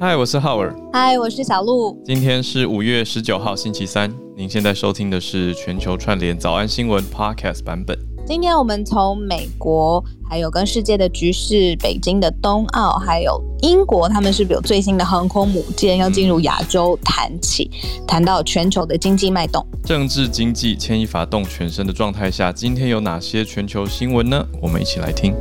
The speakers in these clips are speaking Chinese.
嗨，我是浩尔。嗨，我是小鹿。今天是五月十九号，星期三。您现在收听的是全球串联早安新闻 Podcast 版本。今天我们从美国，还有跟世界的局势，北京的冬奥，还有英国，他们是不是有最新的航空母舰要进入亚洲谈起？谈到全球的经济脉动，政治经济牵一发动全身的状态下，今天有哪些全球新闻呢？我们一起来听。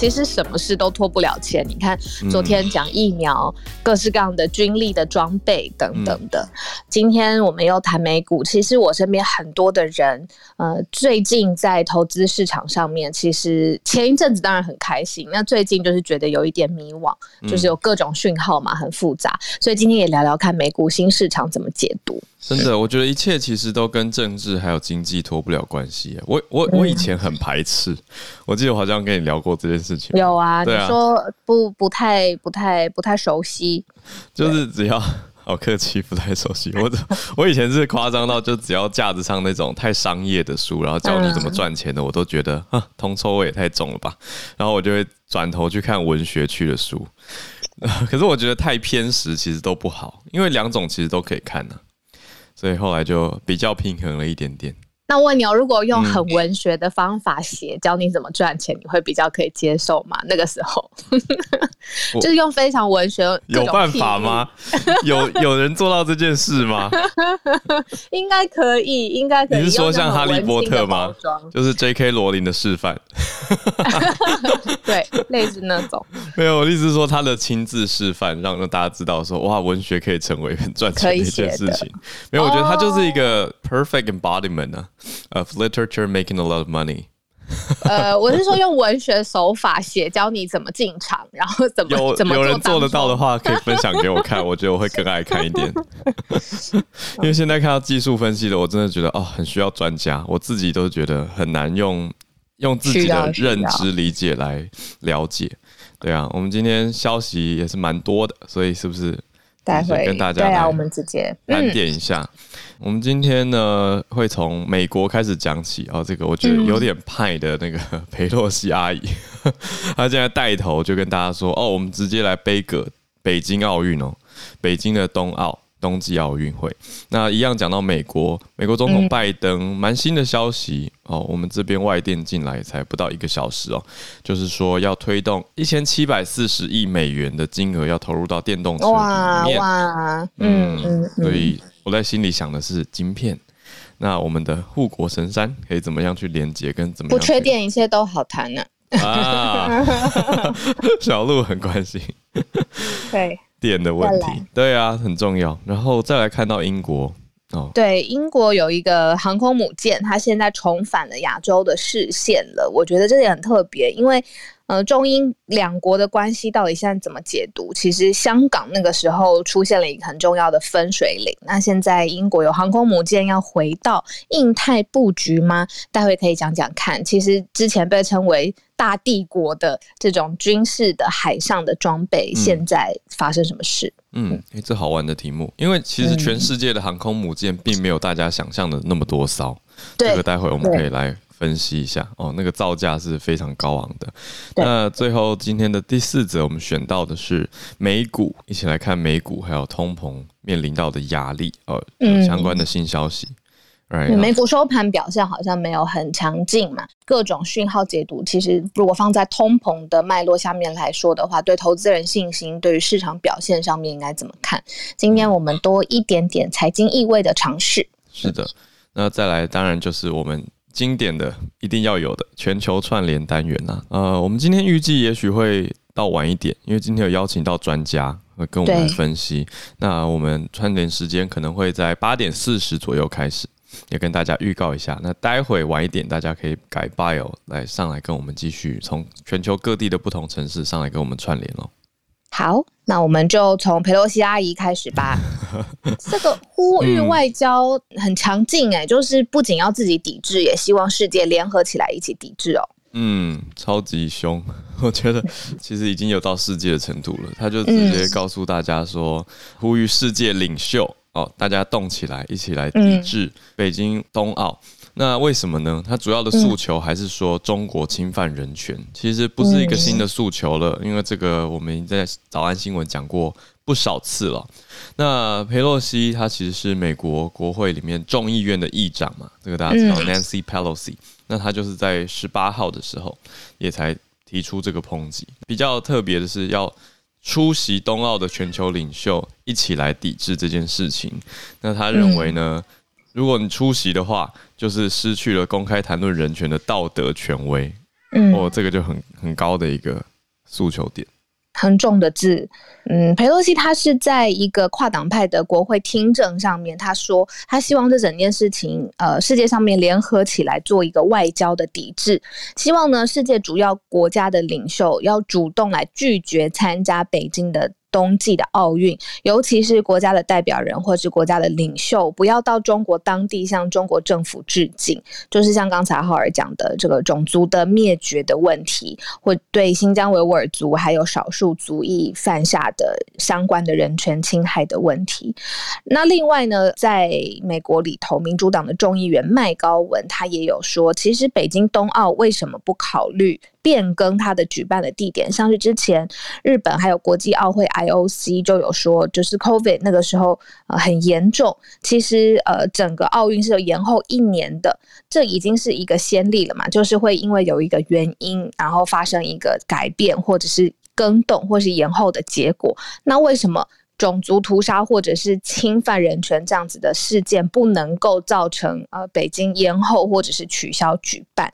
其实什么事都脱不了钱。你看，昨天讲疫苗，嗯、各式各样的军力的装备等等的。嗯、今天我们又谈美股。其实我身边很多的人，呃，最近在投资市场上面，其实前一阵子当然很开心，那最近就是觉得有一点迷惘，就是有各种讯号嘛，很复杂。所以今天也聊聊看美股新市场怎么解读。真的，我觉得一切其实都跟政治还有经济脱不了关系。我我我以前很排斥，我记得我好像跟你聊过这件事情。有啊，啊，你说不不太不太不太熟悉，就是只要 好客气，不太熟悉。我我以前是夸张到，就只要架子上那种太商业的书，然后教你怎么赚钱的，我都觉得 啊，铜臭味也太重了吧。然后我就会转头去看文学区的书。可是我觉得太偏食，其实都不好，因为两种其实都可以看呢、啊。所以后来就比较平衡了一点点。那我问你哦，如果用很文学的方法写，教你怎么赚钱，你会比较可以接受吗？那个时候，就是用非常文学，有办法吗？有有人做到这件事吗？应该可以，应该可以。你是说像哈利波特吗？就是 J.K. 罗琳的示范。对，类似那种。没有，我的意思是说他的亲自示范，让让大家知道说，哇，文学可以成为很赚钱的一件事情。没有，我觉得他就是一个 perfect embodiment 呢。Of literature making a lot of money。呃，我是说用文学手法写，教你怎么进场，然后怎么 有怎么有人做得到的话，可以分享给我看，我觉得我会更爱看一点。因为现在看到技术分析的，我真的觉得哦，很需要专家，我自己都觉得很难用用自己的认知理解来了解。对啊，我们今天消息也是蛮多的，所以是不是？待会跟大家对啊，我们直接盘点一下。我们今天呢，会从美国开始讲起哦。这个我觉得有点派的那个 裴洛西阿姨，她现在带头就跟大家说：“哦，我们直接来背个北京奥运哦，北京的冬奥。”冬季奥运会，那一样讲到美国，美国总统拜登蛮新的消息哦，我们这边外电进来才不到一个小时哦，就是说要推动一千七百四十亿美元的金额要投入到电动车里面，哇，嗯嗯，所以我在心里想的是晶片，那我们的护国神山可以怎么样去连接跟怎么样？不缺电，一切都好谈呢。啊，小鹿很关心，对。电的问题，对啊，很重要。然后再来看到英国哦，对，英国有一个航空母舰，它现在重返了亚洲的视线了。我觉得这点很特别，因为。呃，中英两国的关系到底现在怎么解读？其实香港那个时候出现了一个很重要的分水岭。那现在英国有航空母舰要回到印太布局吗？待会可以讲讲看。其实之前被称为大帝国的这种军事的海上的装备，现在发生什么事？嗯，哎、这好玩的题目，因为其实全世界的航空母舰并没有大家想象的那么多艘。这个待会我们可以来。分析一下哦，那个造价是非常高昂的。那最后今天的第四则，我们选到的是美股，一起来看美股还有通膨面临到的压力哦，相关的新消息。嗯，美股收盘表现好像没有很强劲嘛，各种讯号解读，其实如果放在通膨的脉络下面来说的话，对投资人信心，对于市场表现上面应该怎么看？今天我们多一点点财经意味的尝试。是的，那再来，当然就是我们。经典的一定要有的全球串联单元呐，呃，我们今天预计也许会到晚一点，因为今天有邀请到专家会跟我们分析。那我们串联时间可能会在八点四十左右开始，也跟大家预告一下。那待会晚一点，大家可以改 bio 来上来跟我们继续从全球各地的不同城市上来跟我们串联哦。好，那我们就从佩洛西阿姨开始吧。这个呼吁外交很强劲哎，就是不仅要自己抵制，也希望世界联合起来一起抵制哦。嗯，超级凶，我觉得其实已经有到世界的程度了。他就直接告诉大家说，呼吁世界领袖哦，大家动起来，一起来抵制北京冬奥。那为什么呢？他主要的诉求还是说中国侵犯人权，其实不是一个新的诉求了，因为这个我们已经在早安新闻讲过不少次了。那佩洛西他其实是美国国会里面众议院的议长嘛，这个大家知道，Nancy Pelosi。那他就是在十八号的时候也才提出这个抨击。比较特别的是，要出席冬奥的全球领袖一起来抵制这件事情。那他认为呢？如果你出席的话，就是失去了公开谈论人权的道德权威。嗯，哦，这个就很很高的一个诉求点，很重的字。嗯，裴洛西他是在一个跨党派的国会听证上面，他说他希望这整件事情，呃，世界上面联合起来做一个外交的抵制，希望呢，世界主要国家的领袖要主动来拒绝参加北京的。冬季的奥运，尤其是国家的代表人或是国家的领袖，不要到中国当地向中国政府致敬，就是像刚才浩尔讲的这个种族的灭绝的问题，或对新疆维吾尔族还有少数族裔犯下的相关的人权侵害的问题。那另外呢，在美国里头，民主党的众议员麦高文他也有说，其实北京冬奥为什么不考虑？变更它的举办的地点，像是之前日本还有国际奥会 IOC 就有说，就是 COVID 那个时候呃很严重，其实呃整个奥运是有延后一年的，这已经是一个先例了嘛，就是会因为有一个原因，然后发生一个改变或者是更动或是延后的结果。那为什么种族屠杀或者是侵犯人权这样子的事件不能够造成呃北京延后或者是取消举办？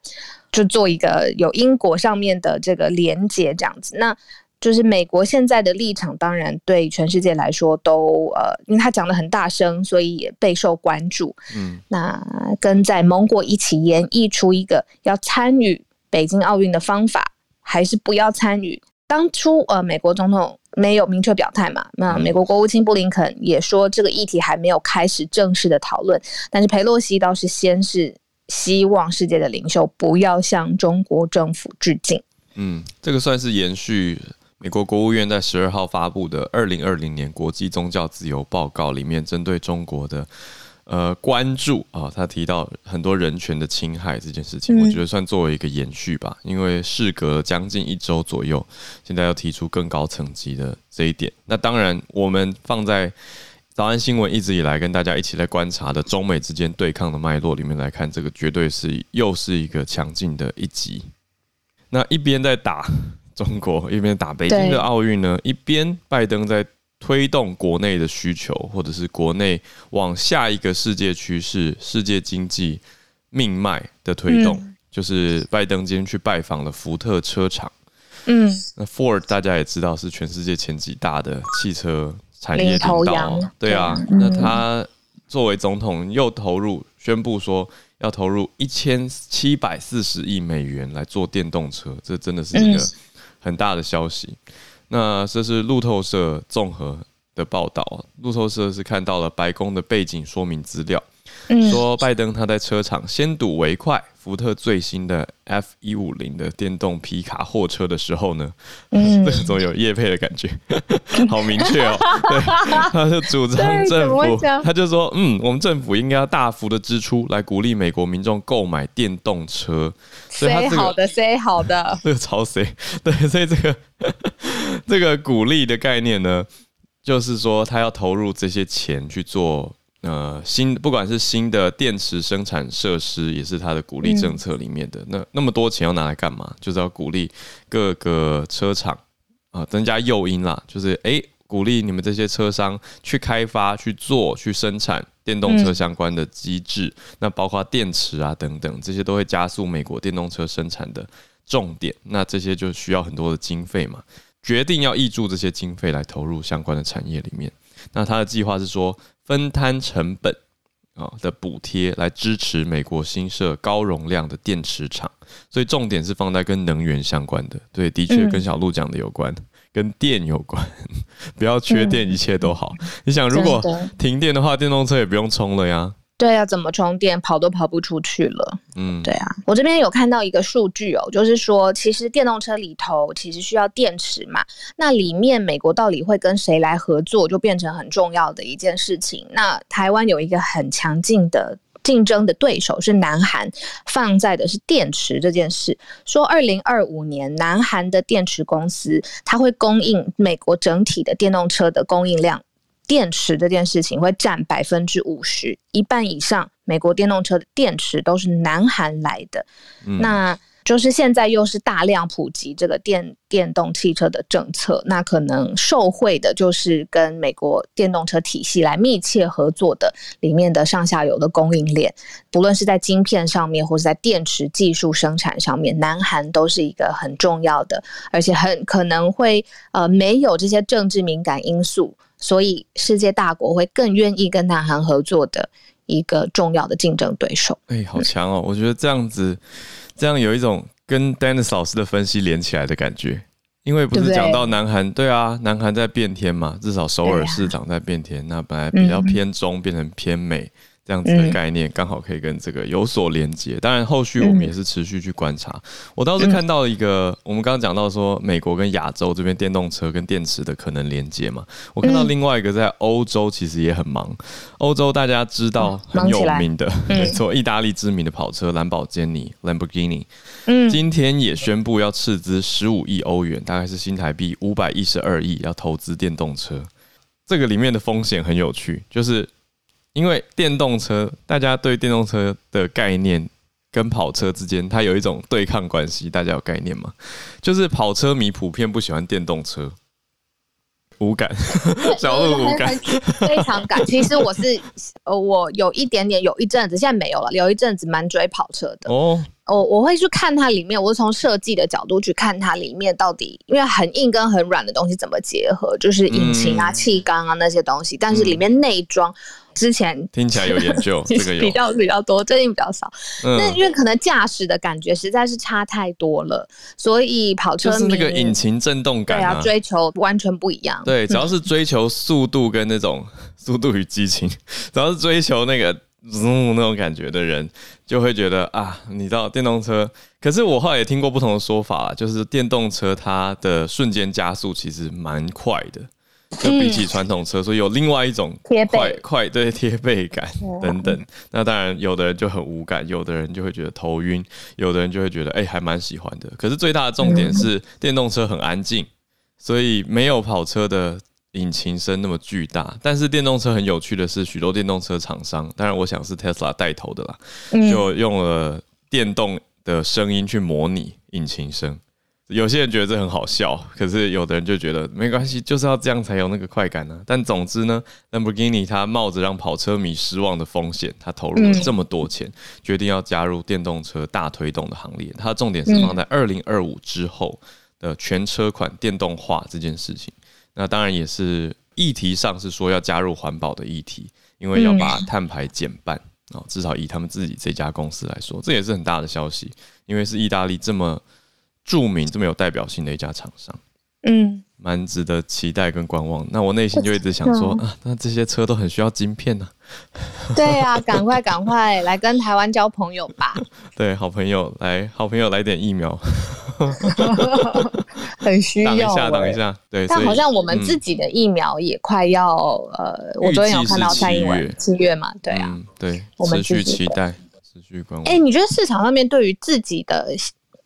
就做一个有因果上面的这个连接，这样子，那就是美国现在的立场，当然对全世界来说都呃，因为他讲的很大声，所以也备受关注。嗯，那跟在盟国一起演绎出一个要参与北京奥运的方法，还是不要参与？当初呃，美国总统没有明确表态嘛，那美国国务卿布林肯也说这个议题还没有开始正式的讨论，但是佩洛西倒是先是。希望世界的领袖不要向中国政府致敬。嗯，这个算是延续美国国务院在十二号发布的《二零二零年国际宗教自由报告》里面针对中国的呃关注啊，他提到很多人权的侵害这件事情，我觉得算作为一个延续吧。因为事隔将近一周左右，现在要提出更高层级的这一点，那当然我们放在。早安新闻一直以来跟大家一起来观察的中美之间对抗的脉络里面来看，这个绝对是又是一个强劲的一集。那一边在打中国，一边打北京的奥运呢，一边拜登在推动国内的需求，或者是国内往下一个世界趋势、世界经济命脉的推动，就是拜登今天去拜访了福特车厂。嗯，那 Ford 大家也知道是全世界前几大的汽车。产业领导，对啊，那他作为总统又投入宣布说要投入一千七百四十亿美元来做电动车，这真的是一个很大的消息。那这是路透社综合的报道，路透社是看到了白宫的背景说明资料。说拜登他在车厂先睹为快福特最新的 F 一五零的电动皮卡货车的时候呢，嗯，这种有叶配的感觉，好明确哦。对，他就主张政府，他就说，嗯，我们政府应该要大幅的支出来鼓励美国民众购买电动车。所以他、这个、好的，say 好的，这个超 say 对，所以这个这个鼓励的概念呢，就是说他要投入这些钱去做。呃，新不管是新的电池生产设施，也是它的鼓励政策里面的。嗯、那那么多钱要拿来干嘛？就是要鼓励各个车厂啊、呃，增加诱因啦。就是诶、欸，鼓励你们这些车商去开发、去做、去生产电动车相关的机制。嗯、那包括电池啊等等，这些都会加速美国电动车生产的重点。那这些就需要很多的经费嘛。决定要挹注这些经费来投入相关的产业里面。那他的计划是说，分摊成本啊的补贴来支持美国新设高容量的电池厂，所以重点是放在跟能源相关的。对，的确跟小鹿讲的有关，跟电有关，不要缺电，一切都好。你想，如果停电的话，电动车也不用充了呀。对啊，怎么充电？跑都跑不出去了。嗯，对啊，我这边有看到一个数据哦，就是说，其实电动车里头其实需要电池嘛，那里面美国到底会跟谁来合作，就变成很重要的一件事情。那台湾有一个很强劲的。竞争的对手是南韩，放在的是电池这件事。说二零二五年，南韩的电池公司它会供应美国整体的电动车的供应量，电池这件事情会占百分之五十，一半以上美国电动车的电池都是南韩来的。嗯、那。就是现在又是大量普及这个电电动汽车的政策，那可能受惠的就是跟美国电动车体系来密切合作的里面的上下游的供应链，不论是在晶片上面，或是在电池技术生产上面，南韩都是一个很重要的，而且很可能会呃没有这些政治敏感因素，所以世界大国会更愿意跟南韩合作的一个重要的竞争对手。哎，好强哦！我觉得这样子。这样有一种跟 Dennis 老师的分析连起来的感觉，因为不是讲到南韩，对啊，南韩在变天嘛，至少首尔市长在变天，那本来比较偏中变成偏美。这样子的概念刚好可以跟这个有所连接，当然后续我们也是持续去观察。我倒是看到一个，我们刚刚讲到说美国跟亚洲这边电动车跟电池的可能连接嘛，我看到另外一个在欧洲其实也很忙。欧洲大家知道很有名的，没错，意大利知名的跑车兰宝坚尼 （Lamborghini），今天也宣布要斥资十五亿欧元，大概是新台币五百一十二亿，要投资电动车。这个里面的风险很有趣，就是。因为电动车，大家对电动车的概念跟跑车之间，它有一种对抗关系，大家有概念吗？就是跑车迷普遍不喜欢电动车，无感，小鹿无感，非常感。其实我是，呃，我有一点点，有一阵子，现在没有了，有一阵子蛮追跑车的哦。我我会去看它里面，我是从设计的角度去看它里面到底，因为很硬跟很软的东西怎么结合，就是引擎啊、气缸啊那些东西，但是里面内装。之前听起来有研究，这个有比较比较多，最近比较少。那、嗯、因为可能驾驶的感觉实在是差太多了，所以跑车就是那个引擎震动感啊，追求完全不一样。对，只要是追求速度跟那种速度与激情，只要是追求那个嗯那种感觉的人，就会觉得啊，你知道电动车。可是我后来也听过不同的说法，就是电动车它的瞬间加速其实蛮快的。就比起传统车，所以有另外一种快快对贴背感等等。那当然，有的人就很无感，有的人就会觉得头晕，有的人就会觉得哎、欸，还蛮喜欢的。可是最大的重点是，电动车很安静，所以没有跑车的引擎声那么巨大。但是电动车很有趣的是，许多电动车厂商，当然我想是 Tesla 带头的啦，就用了电动的声音去模拟引擎声。有些人觉得这很好笑，可是有的人就觉得没关系，就是要这样才有那个快感呢、啊。但总之呢，Lamborghini 它冒着让跑车迷失望的风险，它投入了这么多钱，决定要加入电动车大推动的行列。它的重点是放在二零二五之后的全车款电动化这件事情。那当然也是议题上是说要加入环保的议题，因为要把碳排减半啊，至少以他们自己这家公司来说，这也是很大的消息，因为是意大利这么。著名这么有代表性的一家厂商，嗯，蛮值得期待跟观望。那我内心就一直想说啊，那这些车都很需要晶片呢、啊。对呀、啊，赶快赶快来跟台湾交朋友吧。对，好朋友来，好朋友来点疫苗，很需要、欸。等一下，等一下。对，但好像我们自己的疫苗也快要、嗯、呃，我昨天有看到蔡英文七月嘛，对啊，嗯、对，持续期待，持续观望。哎、欸，你觉得市场上面对于自己的？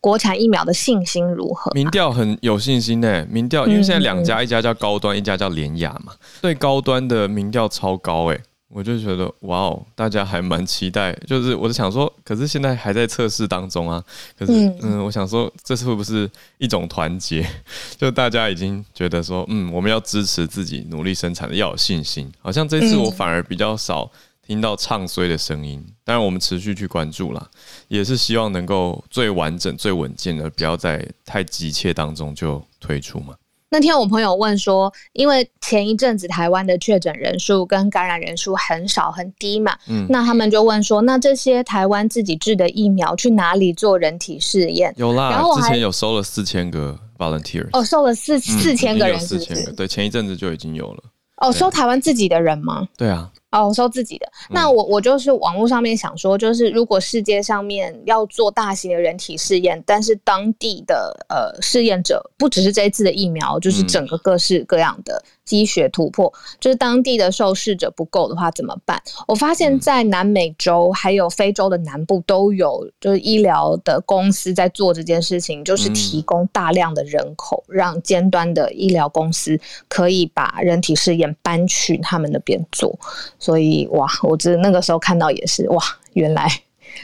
国产疫苗的信心如何？民调很有信心呢。民调因为现在两家，一家叫高端，一家叫联雅嘛。对高端的民调超高哎，我就觉得哇哦，大家还蛮期待。就是我就想说，可是现在还在测试当中啊。可是嗯，我想说，这是会不是一种团结？就大家已经觉得说，嗯，我们要支持自己努力生产的，要有信心。好像这次我反而比较少。听到唱衰的声音，当然我们持续去关注啦，也是希望能够最完整、最稳健的，不要在太急切当中就退出嘛。那天我朋友问说，因为前一阵子台湾的确诊人数跟感染人数很少很低嘛，嗯，那他们就问说，那这些台湾自己制的疫苗去哪里做人体试验？有啦，然后之前有收了四千个 volunteer，哦，收了四四千个人是是，四千个，对，前一阵子就已经有了。哦，收台湾自己的人吗？对啊。哦，我收自己的。那我我就是网络上面想说，就是如果世界上面要做大型的人体试验，但是当地的呃试验者不只是这一次的疫苗，就是整个各式各样的积雪突破，就是当地的受试者不够的话怎么办？我发现，在南美洲还有非洲的南部都有，就是医疗的公司在做这件事情，就是提供大量的人口，让尖端的医疗公司可以把人体试验搬去他们那边做。所以，哇，我这那个时候看到也是，哇，原来。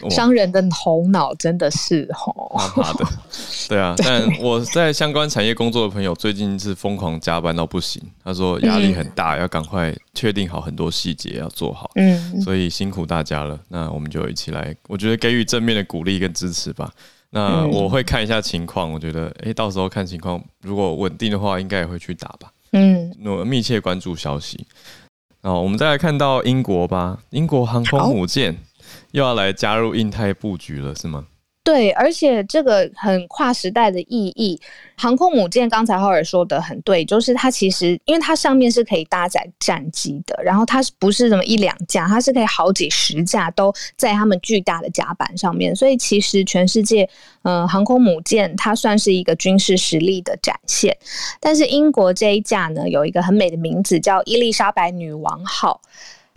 商人的头脑真的是吼，他的，对啊。但我在相关产业工作的朋友，最近是疯狂加班到不行。他说压力很大，要赶快确定好很多细节要做好。嗯，所以辛苦大家了。那我们就一起来，我觉得给予正面的鼓励跟支持吧。那我会看一下情况，我觉得哎，到时候看情况，如果稳定的话，应该也会去打吧。嗯，我密切关注消息。然后我们再来看到英国吧，英国航空母舰。又要来加入印太布局了，是吗？对，而且这个很跨时代的意义。航空母舰刚才浩尔说的很对，就是它其实因为它上面是可以搭载战机的，然后它不是什么一两架，它是可以好几十架都在他们巨大的甲板上面，所以其实全世界，呃，航空母舰它算是一个军事实力的展现。但是英国这一架呢，有一个很美的名字叫伊丽莎白女王号。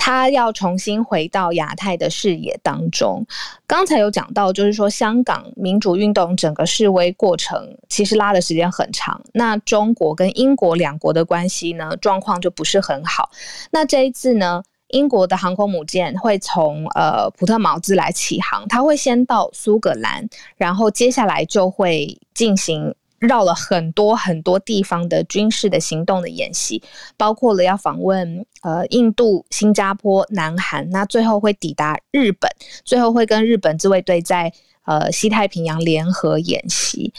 他要重新回到亚太的视野当中。刚才有讲到，就是说香港民主运动整个示威过程其实拉的时间很长。那中国跟英国两国的关系呢，状况就不是很好。那这一次呢，英国的航空母舰会从呃普特茅兹来起航，它会先到苏格兰，然后接下来就会进行。绕了很多很多地方的军事的行动的演习，包括了要访问呃印度、新加坡、南韩，那最后会抵达日本，最后会跟日本自卫队在呃西太平洋联合演习。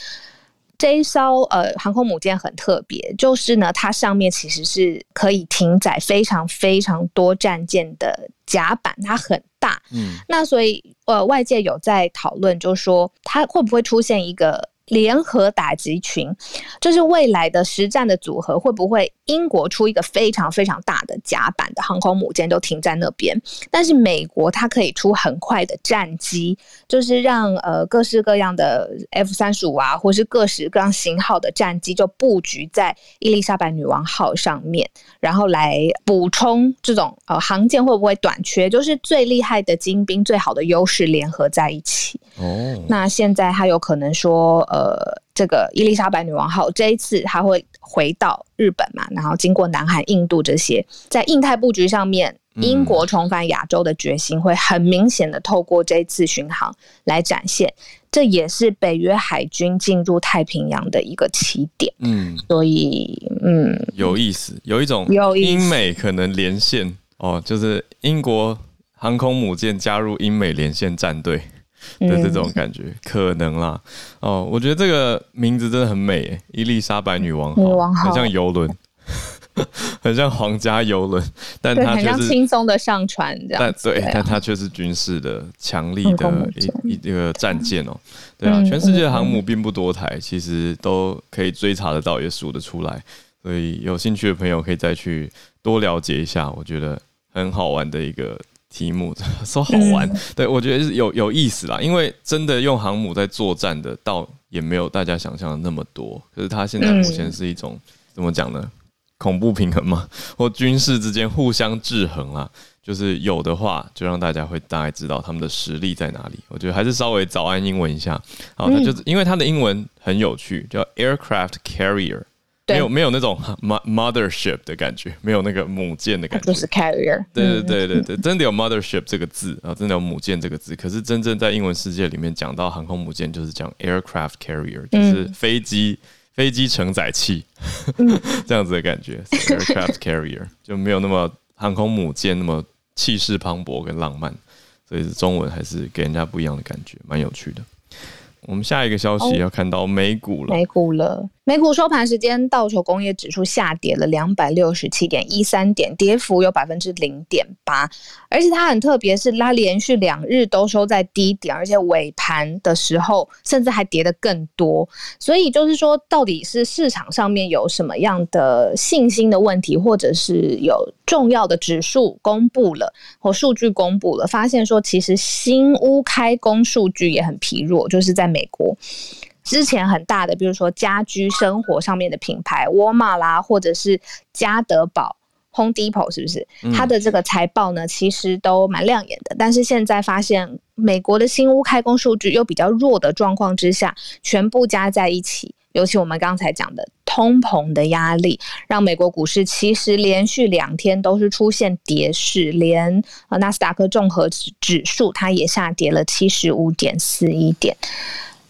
这一艘呃航空母舰很特别，就是呢它上面其实是可以停载非常非常多战舰的甲板，它很大。嗯，那所以呃外界有在讨论，就是说它会不会出现一个。联合打击群，就是未来的实战的组合，会不会英国出一个非常非常大的甲板的航空母舰都停在那边，但是美国它可以出很快的战机，就是让呃各式各样的 F 三十五啊，或是各式各样型号的战机就布局在伊丽莎白女王号上面，然后来补充这种呃航舰会不会短缺，就是最厉害的精兵、最好的优势联合在一起。哦，那现在他有可能说呃。呃，这个伊丽莎白女王号这一次还会回到日本嘛？然后经过南韩、印度这些，在印太布局上面，英国重返亚洲的决心会很明显的透过这一次巡航来展现。这也是北约海军进入太平洋的一个起点。嗯，所以嗯，有意思，有一种英美可能连线哦，就是英国航空母舰加入英美连线战队。的这种感觉、嗯、可能啦，哦，我觉得这个名字真的很美，伊丽莎白女王号，女王号很像游轮，很像皇家游轮，但它却是轻松的上船这样。但对，但它却是军事的强力的一一个战舰哦。对啊，全世界的航母并不多台，其实都可以追查得到，也数得出来。所以有兴趣的朋友可以再去多了解一下，我觉得很好玩的一个。题目说好玩，嗯、对我觉得是有有意思啦。因为真的用航母在作战的，倒也没有大家想象的那么多。可是它现在目前是一种、嗯、怎么讲呢？恐怖平衡嘛，或军事之间互相制衡啊。就是有的话，就让大家会大概知道他们的实力在哪里。我觉得还是稍微早安英文一下。好，它就是因为它的英文很有趣，叫 aircraft carrier。没有没有那种 mothership 的感觉，没有那个母舰的感觉，就是 carrier。对对对对对，真的有 mothership 这个字啊，真的有母舰这个字。可是真正在英文世界里面讲到航空母舰，就是讲 aircraft carrier，就是飞机飞机承载器 这样子的感觉。aircraft carrier 就没有那么航空母舰那么气势磅礴跟浪漫，所以中文还是给人家不一样的感觉，蛮有趣的。我们下一个消息要看到美股了，美股了。美股收盘时间，道琼工业指数下跌了两百六十七点一三点，跌幅有百分之零点八。而且它很特别，是它连续两日都收在低点，而且尾盘的时候甚至还跌得更多。所以就是说，到底是市场上面有什么样的信心的问题，或者是有重要的指数公布了或数据公布了，发现说其实新屋开工数据也很疲弱，就是在美国。之前很大的，比如说家居生活上面的品牌，沃尔玛啦，或者是家得宝 Home Depot，是不是？它的这个财报呢，其实都蛮亮眼的。但是现在发现，美国的新屋开工数据又比较弱的状况之下，全部加在一起。尤其我们刚才讲的通膨的压力，让美国股市其实连续两天都是出现跌势，连呃纳斯达克综合指指数它也下跌了七十五点四一点。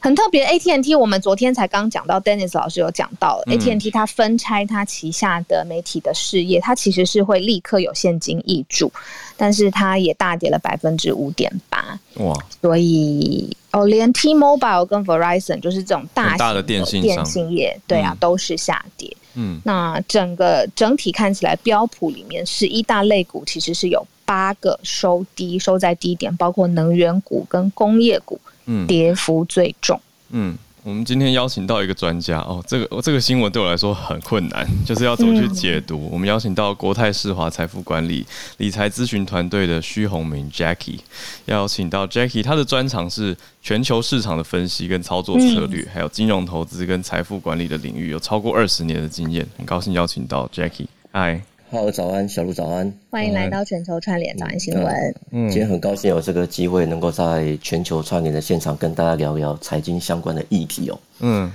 很特别，AT&T 我们昨天才刚讲到，Dennis 老师有讲到，AT&T 它分拆它旗下的媒体的事业，它其实是会立刻有现金挹注，但是它也大跌了百分之五点八。哇！所以哦，连 T-Mobile 跟 Verizon 就是这种大型的电信电信业，对啊，都是下跌。嗯，那整个整体看起来，标普里面十一大类股其实是有八个收低，收在低点，包括能源股跟工业股。嗯，跌幅最重。嗯，我们今天邀请到一个专家哦，这个这个新闻对我来说很困难，就是要怎么去解读。嗯、我们邀请到国泰世华财富管理理财咨询团队的徐宏明 Jackie，邀请到 Jackie，他的专长是全球市场的分析跟操作策略，嗯、还有金融投资跟财富管理的领域，有超过二十年的经验。很高兴邀请到 Jackie，嗨。好，早安，小鹿早安，欢迎来到全球串联早安新闻。嗯，今天很高兴有这个机会，能够在全球串联的现场跟大家聊聊财经相关的议题哦。嗯，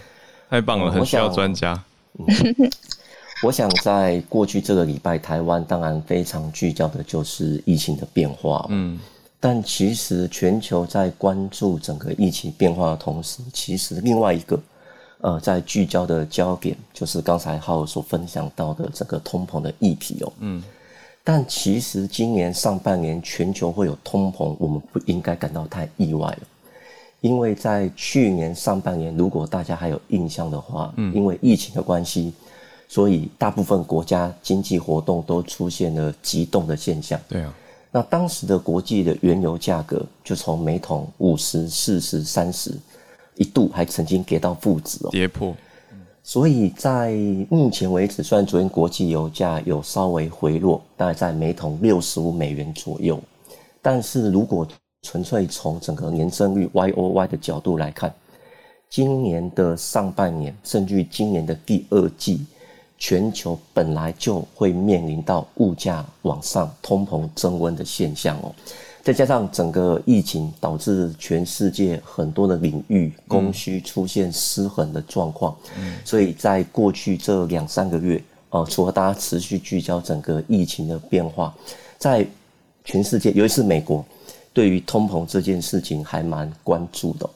太棒了，很需要专家。嗯，我想在过去这个礼拜，台湾当然非常聚焦的就是疫情的变化。嗯，但其实全球在关注整个疫情变化的同时，其实另外一个。呃，在聚焦的焦点就是刚才浩所分享到的这个通膨的议题哦。嗯，但其实今年上半年全球会有通膨，我们不应该感到太意外了，因为在去年上半年，如果大家还有印象的话，嗯，因为疫情的关系，所以大部分国家经济活动都出现了急冻的现象。对啊，那当时的国际的原油价格就从每桶五十、四十、三十。一度还曾经跌到负值哦，跌破。所以在目前为止，虽然昨天国际油价有稍微回落，大概在每桶六十五美元左右，但是如果纯粹从整个年增率 Y O Y 的角度来看，今年的上半年，甚至于今年的第二季，全球本来就会面临到物价往上、通膨增温的现象哦。再加上整个疫情导致全世界很多的领域供需出现失衡的状况，嗯，所以在过去这两三个月，呃，除了大家持续聚焦整个疫情的变化，在全世界，尤其是美国，对于通膨这件事情还蛮关注的。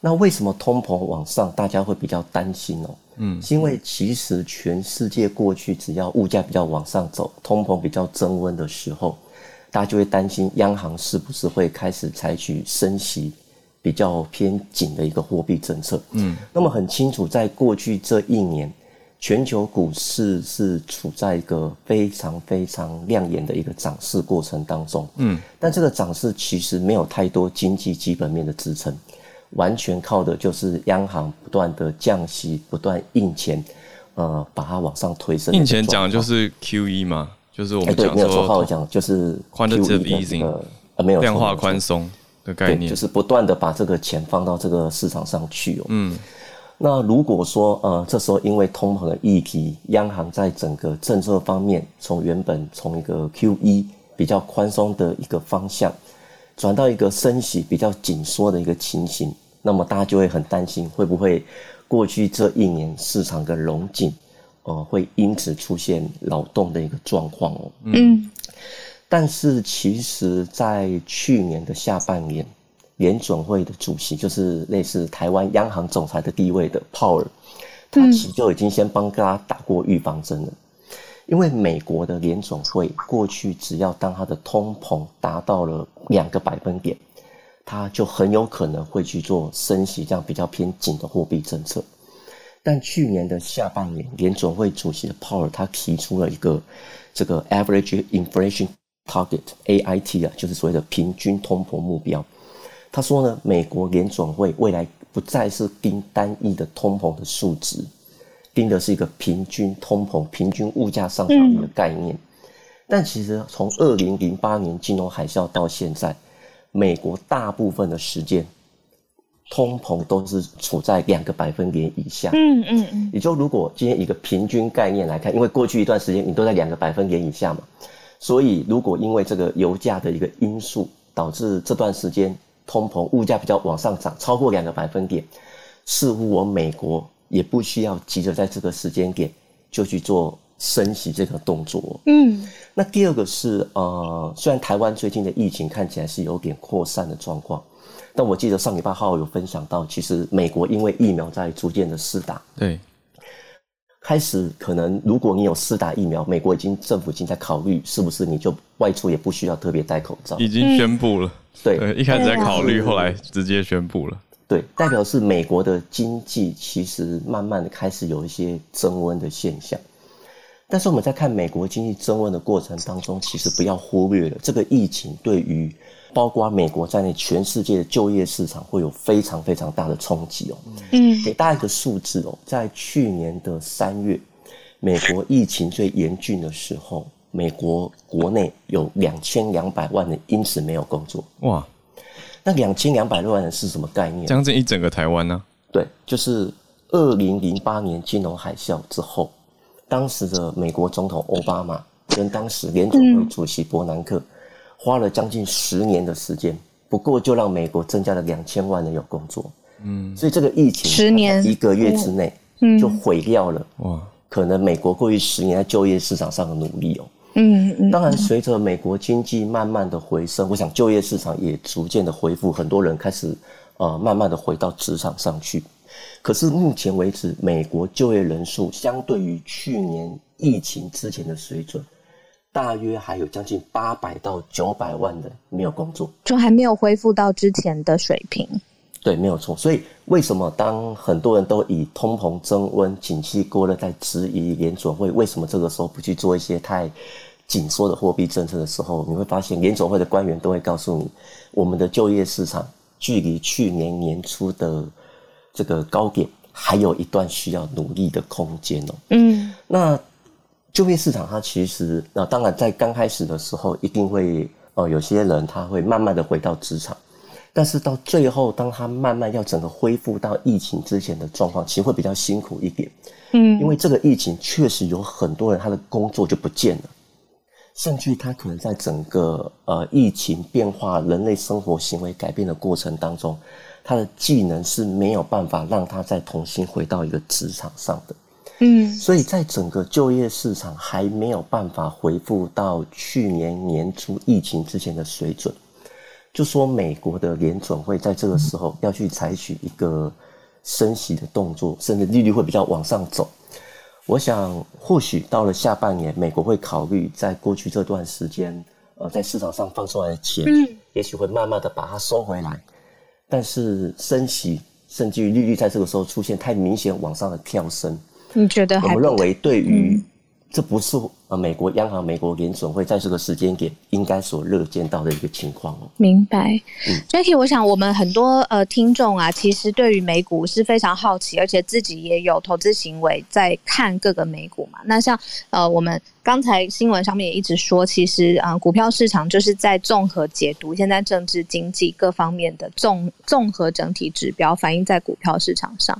那为什么通膨往上，大家会比较担心呢？嗯，是因为其实全世界过去只要物价比较往上走，通膨比较增温的时候。大家就会担心央行是不是会开始采取升息比较偏紧的一个货币政策。嗯，那么很清楚，在过去这一年，全球股市是处在一个非常非常亮眼的一个涨势过程当中。嗯，但这个涨势其实没有太多经济基本面的支撑，完全靠的就是央行不断的降息、不断印钱，呃，把它往上推升。印钱讲的就是 QE 吗？就是我们讲说，欸、没有错话我讲，就是 quantitative easing，呃，没有量化宽松的概念，就是不断的把这个钱放到这个市场上去哦。嗯，那如果说呃，这时候因为通膨的议题，央行在整个政策方面，从原本从一个 QE 比较宽松的一个方向，转到一个升息比较紧缩的一个情形，那么大家就会很担心，会不会过去这一年市场的荣景。呃，会因此出现劳动的一个状况哦。嗯，但是其实，在去年的下半年，联准会的主席就是类似台湾央行总裁的地位的鲍尔，他其实就已经先帮大家打过预防针了。因为美国的联准会过去只要当它的通膨达到了两个百分点，它就很有可能会去做升息这样比较偏紧的货币政策。但去年的下半年，联总会主席的鲍尔他提出了一个这个 average inflation target AIT 啊，就是所谓的平均通膨目标。他说呢，美国联总会未来不再是盯单一的通膨的数值，盯的是一个平均通膨、平均物价上涨的概念。但其实从二零零八年金融海啸到现在，美国大部分的时间通膨都是处在两个百分点以下。嗯嗯嗯。也就如果今天一个平均概念来看，因为过去一段时间你都在两个百分点以下嘛，所以如果因为这个油价的一个因素，导致这段时间通膨物价比较往上涨，超过两个百分点，似乎我美国也不需要急着在这个时间点就去做升息这个动作。嗯，那第二个是呃，虽然台湾最近的疫情看起来是有点扩散的状况，但我记得上礼拜号有分享到，其实美国因为疫苗在逐渐的施打，对。开始可能，如果你有施打疫苗，美国已经政府已经在考虑，是不是你就外出也不需要特别戴口罩？已经宣布了，对，一开始在考虑，后来直接宣布了。对，代表是美国的经济其实慢慢的开始有一些增温的现象。但是我们在看美国经济增温的过程当中，其实不要忽略了这个疫情对于。包括美国在内，全世界的就业市场会有非常非常大的冲击哦。嗯，给大家一个数字哦，在去年的三月，美国疫情最严峻的时候，美国国内有两千两百万人因此没有工作。哇，那两千两百万人是什么概念？将近一整个台湾呢？对，就是二零零八年金融海啸之后，当时的美国总统奥巴马跟当时联储会主席伯南克。嗯花了将近十年的时间，不过就让美国增加了两千万人有工作。嗯，所以这个疫情十年一个月之内，嗯，就毁掉了哇，可能美国过去十年在就业市场上的努力哦。嗯嗯。当然，随着美国经济慢慢的回升，我想就业市场也逐渐的恢复，很多人开始呃慢慢的回到职场上去。可是目前为止，美国就业人数相对于去年疫情之前的水准。大约还有将近八百到九百万人没有工作，就还没有恢复到之前的水平。对，没有错。所以为什么当很多人都以通膨增温、景气过热在质疑联准会，为什么这个时候不去做一些太紧缩的货币政策的时候，你会发现联准会的官员都会告诉你，我们的就业市场距离去年年初的这个高点还有一段需要努力的空间哦。嗯，那。就业市场，它其实那当然在刚开始的时候，一定会呃有些人他会慢慢的回到职场，但是到最后，当他慢慢要整个恢复到疫情之前的状况，其实会比较辛苦一点。嗯，因为这个疫情确实有很多人他的工作就不见了，甚至他可能在整个呃疫情变化、人类生活行为改变的过程当中，他的技能是没有办法让他再重新回到一个职场上的。嗯，所以在整个就业市场还没有办法回复到去年年初疫情之前的水准，就说美国的联准会在这个时候要去采取一个升息的动作，甚至利率会比较往上走。我想，或许到了下半年，美国会考虑在过去这段时间，呃，在市场上放出来的钱，也许会慢慢的把它收回来。但是升息，甚至于利率在这个时候出现太明显往上的跳升。你觉得？我们认为，对于这不是呃美国央行、美国联准会在这个时间点应该所乐见到的一个情况哦。明白。嗯，Jackie，我想我们很多呃听众啊，其实对于美股是非常好奇，而且自己也有投资行为在看各个美股嘛。那像呃我们刚才新闻上面也一直说，其实啊、呃、股票市场就是在综合解读现在政治经济各方面的综综合整体指标，反映在股票市场上。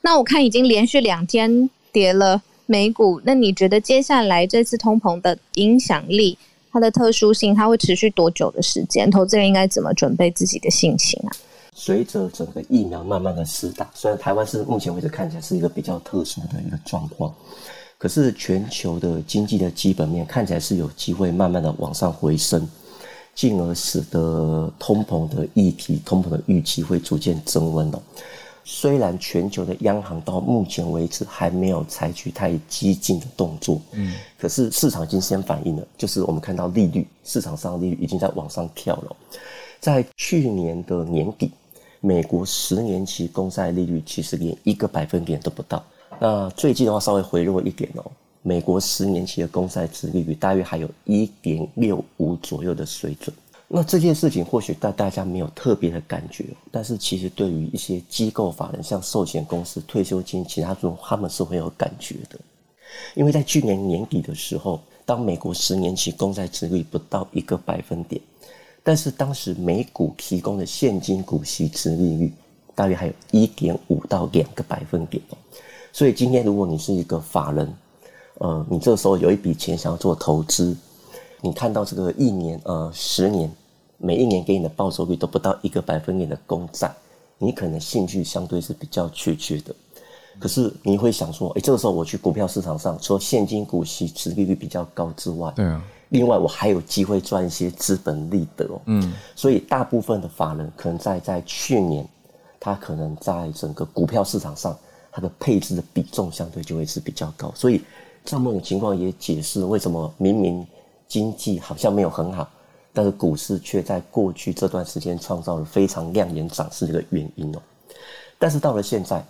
那我看已经连续两天跌了美股，那你觉得接下来这次通膨的影响力，它的特殊性，它会持续多久的时间？投资人应该怎么准备自己的心情啊？随着整个疫苗慢慢的施打，虽然台湾是目前为止看起来是一个比较特殊的一个状况，可是全球的经济的基本面看起来是有机会慢慢的往上回升，进而使得通膨的议题、通膨的预期会逐渐增温哦。虽然全球的央行到目前为止还没有采取太激进的动作，嗯，可是市场已经先反应了，就是我们看到利率，市场上利率已经在往上跳了。在去年的年底，美国十年期公债利率其实连一个百分点都不到。那最近的话稍微回落一点哦，美国十年期的公债殖利率大约还有一点六五左右的水准。那这件事情或许大大家没有特别的感觉，但是其实对于一些机构法人，像寿险公司、退休金、其他，他们是会有感觉的。因为在去年年底的时候，当美国十年期公债殖率不到一个百分点，但是当时美股提供的现金股息殖利率大约还有一点五到两个百分点。所以今天如果你是一个法人，呃，你这个时候有一笔钱想要做投资，你看到这个一年、呃十年，每一年给你的报酬率都不到一个百分点的公债，你可能兴趣相对是比较缺缺的。可是你会想说，哎，这个时候我去股票市场上，除了现金股息、殖利率比较高之外，对啊，另外我还有机会赚一些资本利得哦。嗯，所以大部分的法人可能在在去年，他可能在整个股票市场上，他的配置的比重相对就会是比较高。所以这么种情况也解释为什么明明经济好像没有很好，但是股市却在过去这段时间创造了非常亮眼涨势这个原因哦。但是到了现在。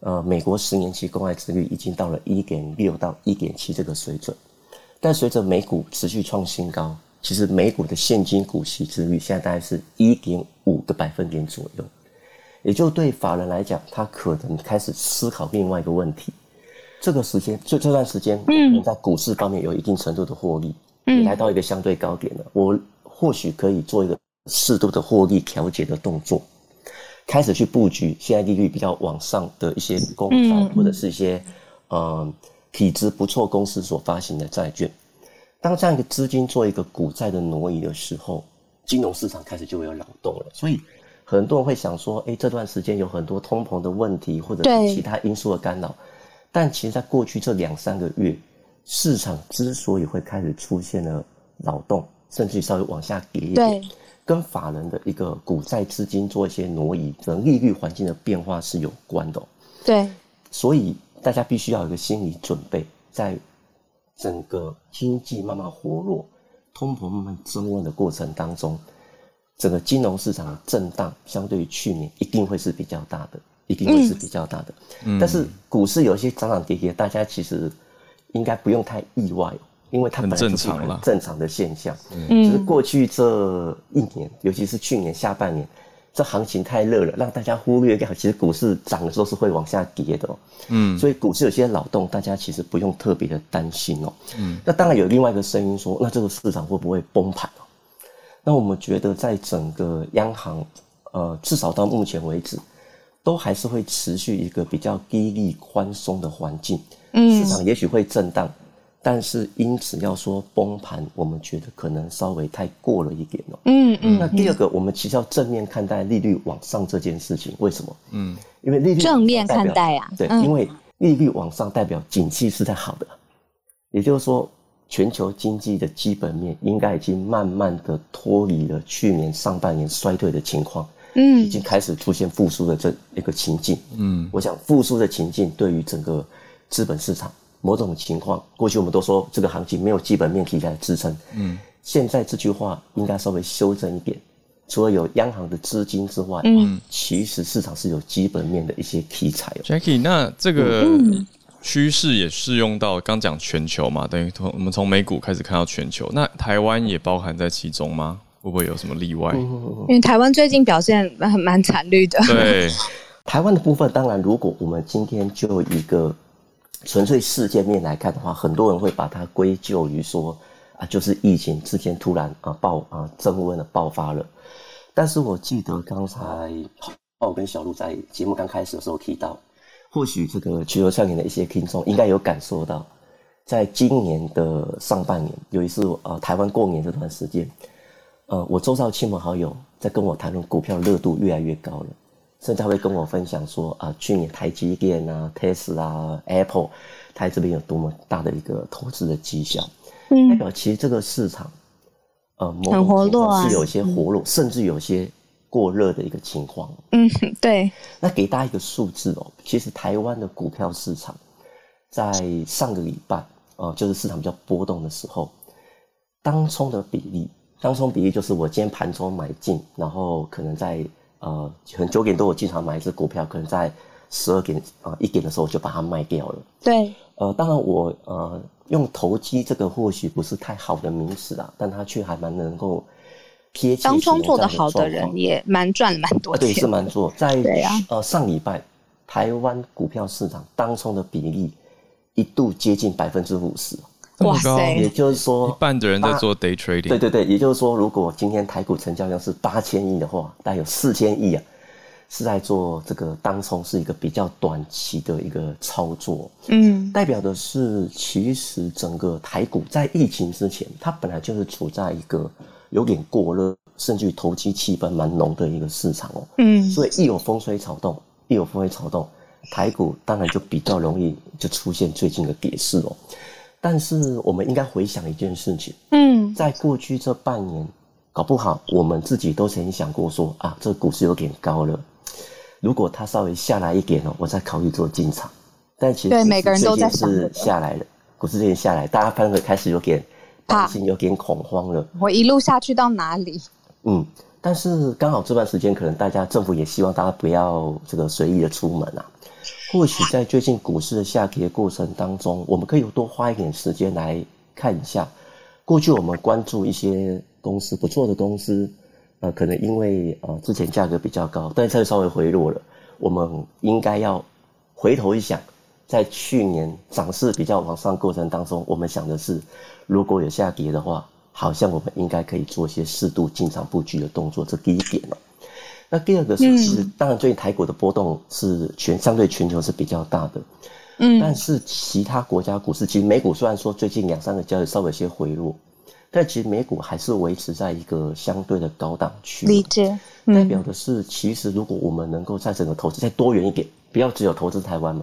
呃，美国十年期公债殖率已经到了一点六到一点七这个水准，但随着美股持续创新高，其实美股的现金股息殖率现在大概是一点五个百分点左右，也就对法人来讲，他可能开始思考另外一个问题：这个时间，就这段时间，嗯，在股市方面有一定程度的获利，嗯，来到一个相对高点了，我或许可以做一个适度的获利调节的动作。开始去布局现在利率比较往上的一些公债，或者是一些呃体质不错公司所发行的债券。当这样一个资金做一个股债的挪移的时候，金融市场开始就会有扰动了。所以很多人会想说，哎，这段时间有很多通膨的问题，或者是其他因素的干扰。但其实，在过去这两三个月，市场之所以会开始出现了扰动，甚至稍微往下跌一点。跟法人的一个股债资金做一些挪移，跟利率环境的变化是有关的。对，所以大家必须要有一个心理准备，在整个经济慢慢活络、通膨慢慢升温的过程当中，整个金融市场的震荡相对于去年一定会是比较大的，一定会是比较大的。嗯，但是股市有一些涨涨跌跌，大家其实应该不用太意外。因为它本来就是很正常的现象，嗯，只是过去这一年，尤其是去年下半年，这行情太热了，让大家忽略掉。其实股市涨的时候是会往下跌的，嗯，所以股市有些扰动，大家其实不用特别的担心哦，嗯，那当然有另外一个声音说，那这个市场会不会崩盘？那我们觉得，在整个央行，呃，至少到目前为止，都还是会持续一个比较低利宽松的环境，嗯，市场也许会震荡。但是因此要说崩盘，我们觉得可能稍微太过了一点了。嗯嗯。那第二个，我们其实要正面看待利率往上这件事情。为什么？嗯，因为利率正面看待啊。对，因为利率往上代表景气是在好的，也就是说，全球经济的基本面应该已经慢慢的脱离了去年上半年衰退的情况。嗯，已经开始出现复苏的这一个情境。嗯，我想复苏的情境对于整个资本市场。某种情况，过去我们都说这个行情没有基本面题材支撑。嗯，现在这句话应该稍微修正一点。除了有央行的资金之外，嗯，其实市场是有基本面的一些题材。Jackie，那这个趋势也适用到刚讲全球嘛？等于从我们从美股开始看到全球，那台湾也包含在其中吗？会不会有什么例外？因为台湾最近表现蛮蛮惨绿的。对，台湾的部分，当然如果我们今天就一个。纯粹事件面来看的话，很多人会把它归咎于说啊，就是疫情之间突然啊爆啊增温的爆发了。但是我记得刚才我跟小鹿在节目刚开始的时候提到，或许这个全球串联的一些听众应该有感受到，在今年的上半年，有一次呃台湾过年这段时间，呃我周遭亲朋好友在跟我谈论股票热度越来越高了。甚至会跟我分享说啊，去年台积电啊、Tesla、Apple，它这边有多么大的一个投资的绩效，嗯，代表其实这个市场，呃，很活络啊，是有些活络，甚至有些过热的一个情况。嗯，对。那给大家一个数字哦，其实台湾的股票市场，在上个礼拜，呃，就是市场比较波动的时候，当冲的比例，当冲比例就是我今天盘中买进，然后可能在。呃，可能九点多我经常买一只股票，可能在十二点啊一点的时候就把它卖掉了。对，呃，当然我呃用投机这个或许不是太好的名词啊，但它却还蛮能够贴切。当中做得好的人也蛮赚蛮多钱。对，是蛮做在呃上礼拜台湾股票市场当冲的比例一度接近百分之五十。哇塞！也就是说，一半的人在做 day trading。对对对，也就是说，如果今天台股成交量是八千亿的话，大概有四千亿啊，是在做这个当冲，是一个比较短期的一个操作。嗯，代表的是，其实整个台股在疫情之前，它本来就是处在一个有点过热，甚至于投机气氛蛮浓的一个市场哦。嗯，所以一有风吹草动，一有风吹草动，台股当然就比较容易就出现最近的跌势哦。但是我们应该回想一件事情，嗯，在过去这半年，搞不好我们自己都曾经想过说啊，这个股市有点高了，如果它稍微下来一点哦，我再考虑做进场。但其实对每个人都在想是下来了，股市最近下来，大家反而开始有点担心，有点恐慌了。我一路下去到哪里？嗯，但是刚好这段时间，可能大家政府也希望大家不要这个随意的出门啊。或许在最近股市的下跌过程当中，我们可以多花一点时间来看一下，过去我们关注一些公司不错的公司，呃，可能因为呃之前价格比较高，但是它稍微回落了，我们应该要回头一想，在去年涨势比较往上过程当中，我们想的是，如果有下跌的话，好像我们应该可以做一些适度进场布局的动作，这第一点了。那第二个是，其实当然最近台股的波动是全相对全球是比较大的，嗯，但是其他国家股市，其实美股虽然说最近两三个交易稍微有些回落，但其实美股还是维持在一个相对的高档区。理解，代表的是，其实如果我们能够在整个投资再多元一点，不要只有投资台湾嘛。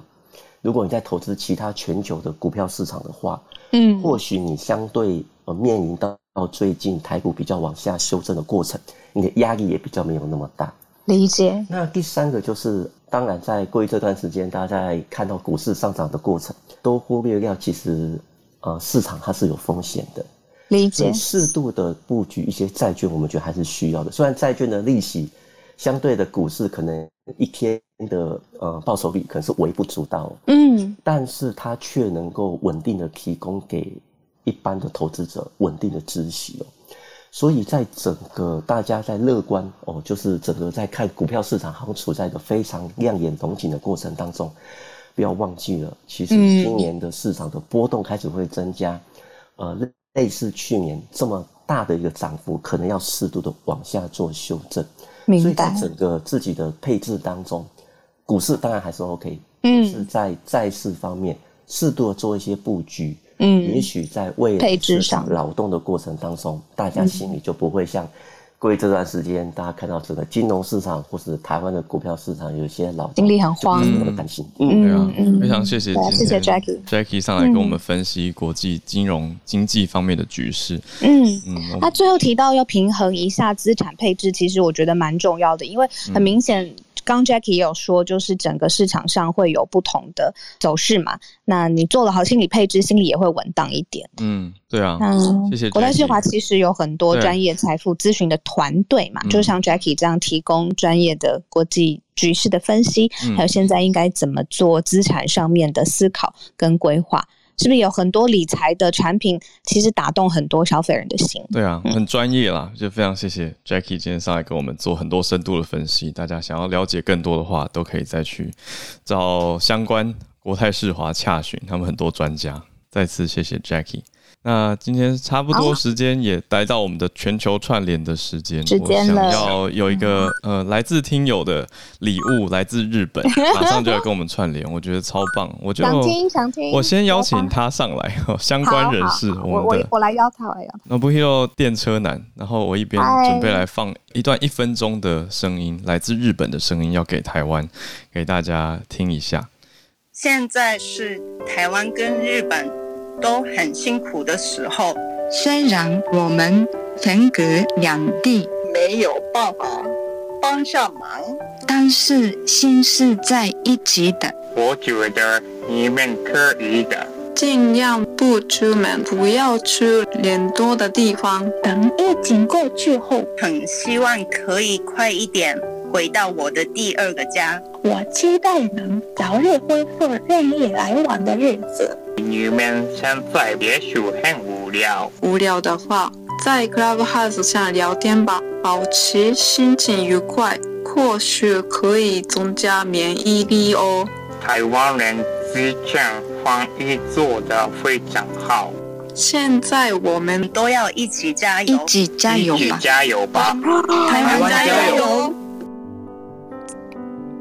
如果你在投资其他全球的股票市场的话，嗯，或许你相对呃面临到到最近台股比较往下修正的过程。你的压力也比较没有那么大，理解。那第三个就是，当然在过去这段时间，大家在看到股市上涨的过程，都忽略掉其实，呃，市场它是有风险的，理解。适度的布局一些债券，我们觉得还是需要的。虽然债券的利息相对的股市可能一天的呃报酬率可能是微不足道，嗯，但是它却能够稳定的提供给一般的投资者稳定的孳息哦。所以在整个大家在乐观哦，就是整个在看股票市场好像处在一个非常亮眼龙景的过程当中，不要忘记了，其实今年的市场的波动开始会增加，呃，类似去年这么大的一个涨幅，可能要适度的往下做修正。明白。所以在整个自己的配置当中，股市当然还是 OK，嗯，是在债市方面适度的做一些布局。嗯，也许在未来市场劳动的过程当中，大家心里就不会像过去这段时间，大家看到整个金融市场或是台湾的股票市场有些劳动心里很慌，的担心。嗯，对啊，非常谢谢谢谢 Jackie Jackie 上来跟我们分析国际金融经济方面的局势。嗯嗯，他最后提到要平衡一下资产配置，其实我觉得蛮重要的，因为很明显。刚 Jackie 也有说，就是整个市场上会有不同的走势嘛。那你做了好心理配置，心里也会稳当一点。嗯，对啊。嗯，谢谢。国泰世华其实有很多专业财富咨询的团队嘛，就像 Jackie 这样提供专业的国际局势的分析，还有现在应该怎么做资产上面的思考跟规划。是不是有很多理财的产品，其实打动很多消费人的心？对啊，很专业啦，就非常谢谢 Jackie 今天上来跟我们做很多深度的分析。大家想要了解更多的话，都可以再去找相关国泰世华洽询，他们很多专家。再次谢谢 Jackie。那今天差不多时间也来到我们的全球串联的时间，我想要有一个呃来自听友的礼物，来自日本，马上就要跟我们串联，我觉得超棒。我就想听想听，我先邀请他上来，相关人士，我们的我来邀他，我来邀他。Nobuhiro 电车男，然后我一边准备来放一段一分钟的声音，来自日本的声音，要给台湾给大家听一下。现在是台湾跟日本。都很辛苦的时候，虽然我们分隔两地，没有办法帮上忙，但是心是在一起的。我觉得你们可以的，尽量不出门，不要去人多的地方。等疫情过去后，很希望可以快一点回到我的第二个家。我期待能早日恢复任意来往的日子。你们现在也许很无聊，无聊的话，在 Clubhouse 上聊天吧，保持心情愉快，或许可以增加免疫力哦。台湾人之前防疫做得非常好，现在我们都要一起加油，一起加油吧，一起加油吧，台湾加油！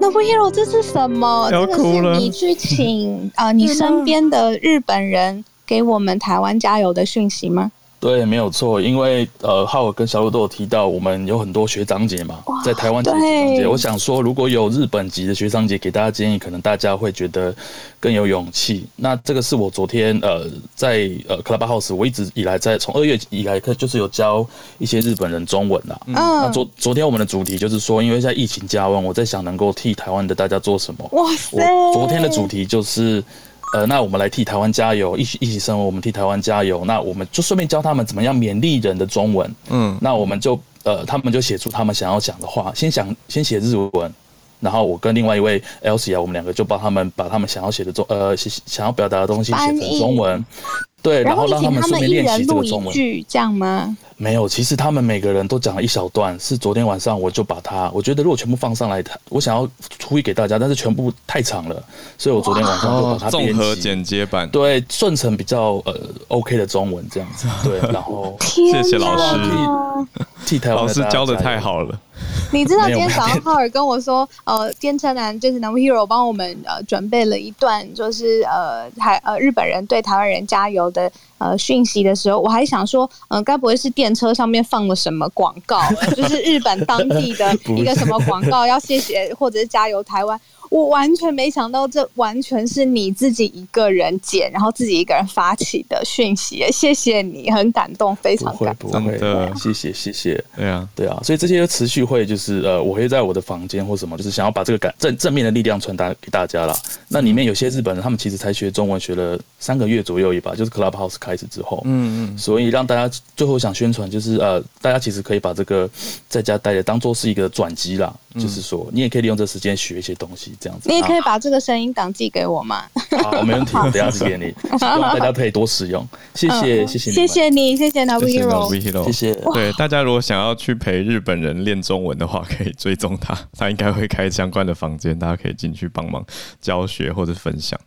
Nobuhiro，这是什么？要哭了。这个是你去请呃你身边的日本人给我们台湾加油的讯息吗？对，没有错，因为呃，浩尔跟小鹿都有提到，我们有很多学长姐嘛，在台湾籍学长姐。我想说，如果有日本籍的学长姐给大家建议，可能大家会觉得更有勇气。那这个是我昨天呃在呃 Clubhouse，我一直以来在从二月以来，就是有教一些日本人中文啦。嗯。那昨昨天我们的主题就是说，因为在疫情加温，我在想能够替台湾的大家做什么。哇塞！我昨天的主题就是。呃，那我们来替台湾加油，一起一起生活，我们替台湾加油。那我们就顺便教他们怎么样勉励人的中文。嗯，那我们就呃，他们就写出他们想要讲的话，先想先写日文，然后我跟另外一位 Elsie 啊，我们两个就帮他们把他们想要写的中呃想要表达的东西写成中文。对，然后让他们顺便练习这个中文，这样吗？没有，其实他们每个人都讲了一小段，是昨天晚上我就把它，我觉得如果全部放上来，我想要出一给大家，但是全部太长了，所以我昨天晚上就把它综合剪接版，对，顺成比较呃 OK 的中文这样子，对，然后谢谢老师，替台湾老师教的太好了。你知道今天早上浩尔跟我说，呃，天车男就是 Nobuhiro 帮我们呃准备了一段，就是呃台呃日本人对台湾人加油的呃讯息的时候，我还想说，嗯、呃，该不会是电车上面放了什么广告，就是日本当地的 一个什么广告，要谢谢或者是加油台湾。我完全没想到，这完全是你自己一个人剪，然后自己一个人发起的讯息。谢谢你，很感动，非常感动。真的，谢谢谢谢。对啊，对啊，所以这些持续会就是呃，我会在我的房间或什么，就是想要把这个感正正面的力量传达给大家啦。那里面有些日本人，他们其实才学中文学了三个月左右一把，就是 Clubhouse 开始之后，嗯嗯，所以让大家最后想宣传就是呃，大家其实可以把这个在家待着当做是一个转机啦，嗯、就是说你也可以利用这时间学一些东西。这样子，你也可以把这个声音档寄给我吗？好，没问题，我等下寄给你，希望大家可以多使用。谢谢，谢谢，谢谢你，谢谢 Nobuhiro，谢谢。对，大家如果想要去陪日本人练中文的话，可以追踪他，他应该会开相关的房间，大家可以进去帮忙教学或者分享。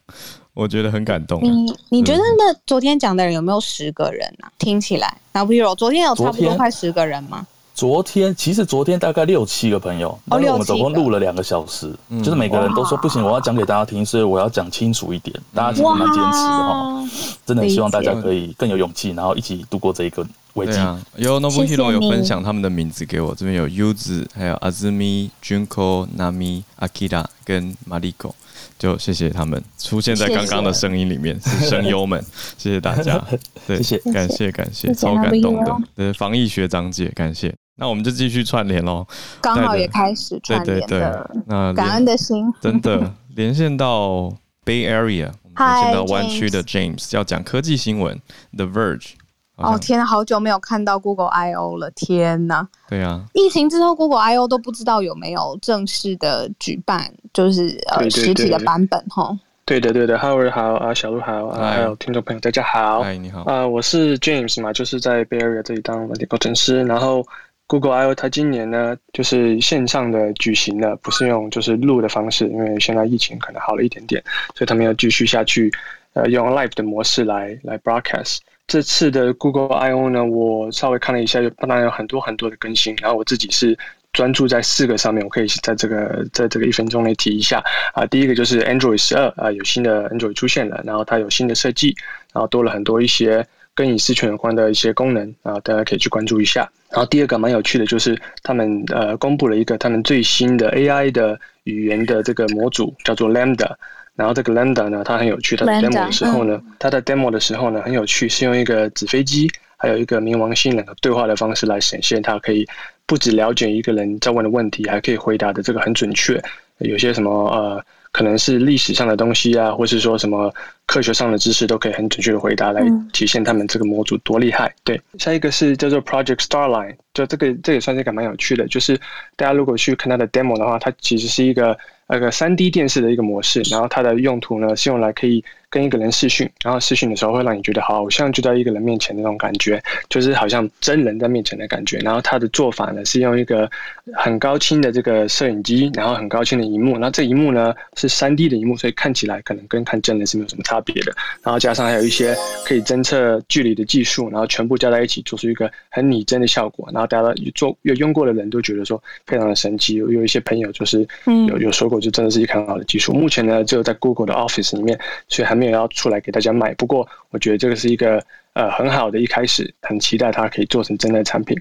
我觉得很感动。你你觉得那昨天讲的人有没有十个人啊？听起来 Nobuhiro 昨天有差不多快十个人吗？昨天其实昨天大概六七个朋友，哦、但我们总共录了两个小时，嗯、就是每个人都说不行，我要讲给大家听，所以我要讲清楚一点。大家其实蛮坚持的哈，真的希望大家可以更有勇气，然后一起度过这一个危机。啊、有 Nobuhiro 有分享他们的名字给我，这边有 Yuzu，还有 Azumi、Junko、Nami、Akira 跟 Mariko，就谢谢他们出现在刚刚的声音里面，谢谢是声优们，谢谢大家，对，谢谢，感谢感谢，超感动的，对，防疫学长姐，感谢。那我们就继续串联喽，刚好也开始串联的，对对对，那感恩的心，真的连线到 Bay Area，连线到湾区的 James 要讲科技新闻，The Verge。哦天啊，好久没有看到 Google I/O 了，天呐！对啊，疫情之后 Google I/O 都不知道有没有正式的举办，就是呃实体的版本哈。对的，对的，Howard 好啊，小鹿好啊，还有听众朋友大家好，嗨，你好啊，我是 James 嘛，就是在 Bay Area 这里当软体工程师，然后。Google I/O 它今年呢，就是线上的举行了，不是用就是录的方式，因为现在疫情可能好了一点点，所以他们要继续下去，呃，用 live 的模式来来 broadcast。这次的 Google I/O 呢，我稍微看了一下，有当然有很多很多的更新，然后我自己是专注在四个上面，我可以在这个在这个一分钟内提一下啊。第一个就是 Android 十二啊，有新的 Android 出现了，然后它有新的设计，然后多了很多一些。跟隐私权有关的一些功能啊，大家可以去关注一下。然后第二个蛮有趣的，就是他们呃公布了一个他们最新的 AI 的语言的这个模组，叫做 Lambda。然后这个 Lambda 呢，它很有趣，它的 demo 的时候呢，它的 demo 的时候呢很有趣，是用一个纸飞机，还有一个冥王星两个对话的方式来显现，它可以不只了解一个人在问的问题，还可以回答的这个很准确。有些什么呃。可能是历史上的东西啊，或是说什么科学上的知识，都可以很准确的回答，来体现他们这个模组多厉害。对，下一个是叫做 Project Starline，就这个这也算是一个蛮有趣的，就是大家如果去看它的 demo 的话，它其实是一个那个三 D 电视的一个模式，然后它的用途呢是用来可以跟一个人视讯，然后视讯的时候会让你觉得好像就在一个人面前的那种感觉，就是好像真人在面前的感觉。然后它的做法呢是用一个很高清的这个摄影机，然后很高清的荧幕，那这荧幕呢是三 D 的荧幕，所以看起来可能跟看真人是没有什么差别。别的。然后加上还有一些可以侦测距离的技术，然后全部加在一起，做出一个很拟真的效果。然后大家做有用过的人都觉得说非常的神奇。有有一些朋友就是有有说过，就真的是一个很好的技术。目前呢，只有在 Google 的 Office 里面，所以还没有要出来给大家卖。不过我觉得这个是一个呃很好的一开始，很期待它可以做成真的产品。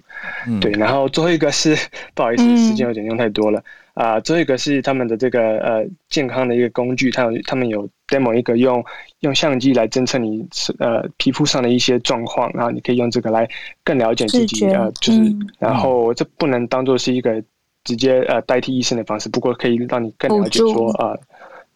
对，然后最后一个是不好意思，时间有点用太多了。啊、呃，最后一个是他们的这个呃健康的一个工具，他有他们有 demo 一个用用相机来侦测你呃皮肤上的一些状况，然后你可以用这个来更了解自己呃就是，嗯、然后这不能当做是一个直接呃代替医生的方式，不过可以让你更了解说啊。呃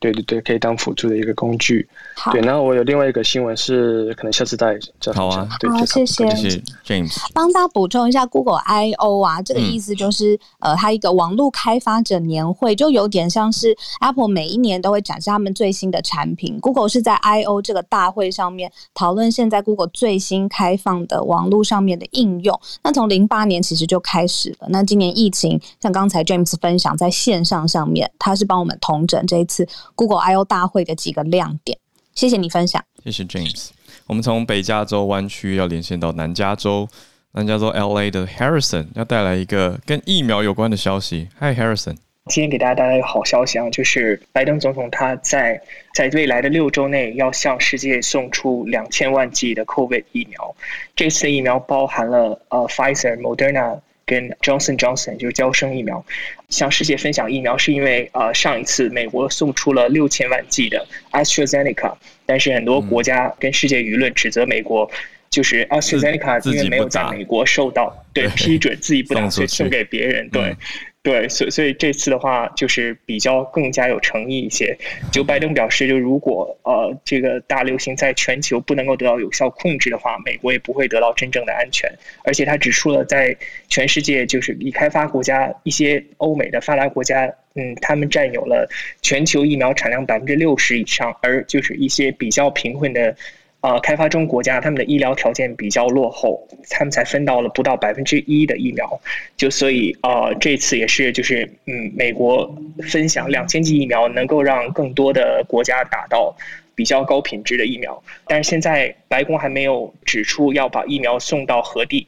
对对对，可以当辅助的一个工具。好对，然后我有另外一个新闻是，可能下次再讲。好啊，对好，谢谢，谢谢 James。帮大家补充一下，Google I/O 啊，这个意思就是，嗯、呃，它一个网络开发者年会，就有点像是 Apple 每一年都会展示他们最新的产品。Google 是在 I/O 这个大会上面讨论现在 Google 最新开放的网络上面的应用。那从零八年其实就开始了。那今年疫情，像刚才 James 分享在线上上面，他是帮我们统整这一次。Google I/O 大会的几个亮点，谢谢你分享。谢谢 James。我们从北加州湾区要连线到南加州，南加州 LA 的 Harrison 要带来一个跟疫苗有关的消息。Hi Harrison，今天给大家带来一个好消息啊，就是拜登总统他在在未来的六周内要向世界送出两千万剂的 COVID 疫苗。这次的疫苗包含了呃 Pfizer、Moderna。跟 Johnson Johnson 就是娇生疫苗，向世界分享疫苗，是因为呃上一次美国送出了六千万剂的 AstraZeneca，但是很多国家跟世界舆论指责美国就是 AstraZeneca 因为没有在美国受到对批准，自己不打，所以送给别人，对。对，所所以这次的话就是比较更加有诚意一些。就拜登表示，就如果呃这个大流行在全球不能够得到有效控制的话，美国也不会得到真正的安全。而且他指出了，在全世界就是已开发国家一些欧美的发达国家，嗯，他们占有了全球疫苗产量百分之六十以上，而就是一些比较贫困的。呃，开发中国家他们的医疗条件比较落后，他们才分到了不到百分之一的疫苗，就所以呃，这次也是就是嗯，美国分享两千剂疫苗，能够让更多的国家打到比较高品质的疫苗。但是现在白宫还没有指出要把疫苗送到何地，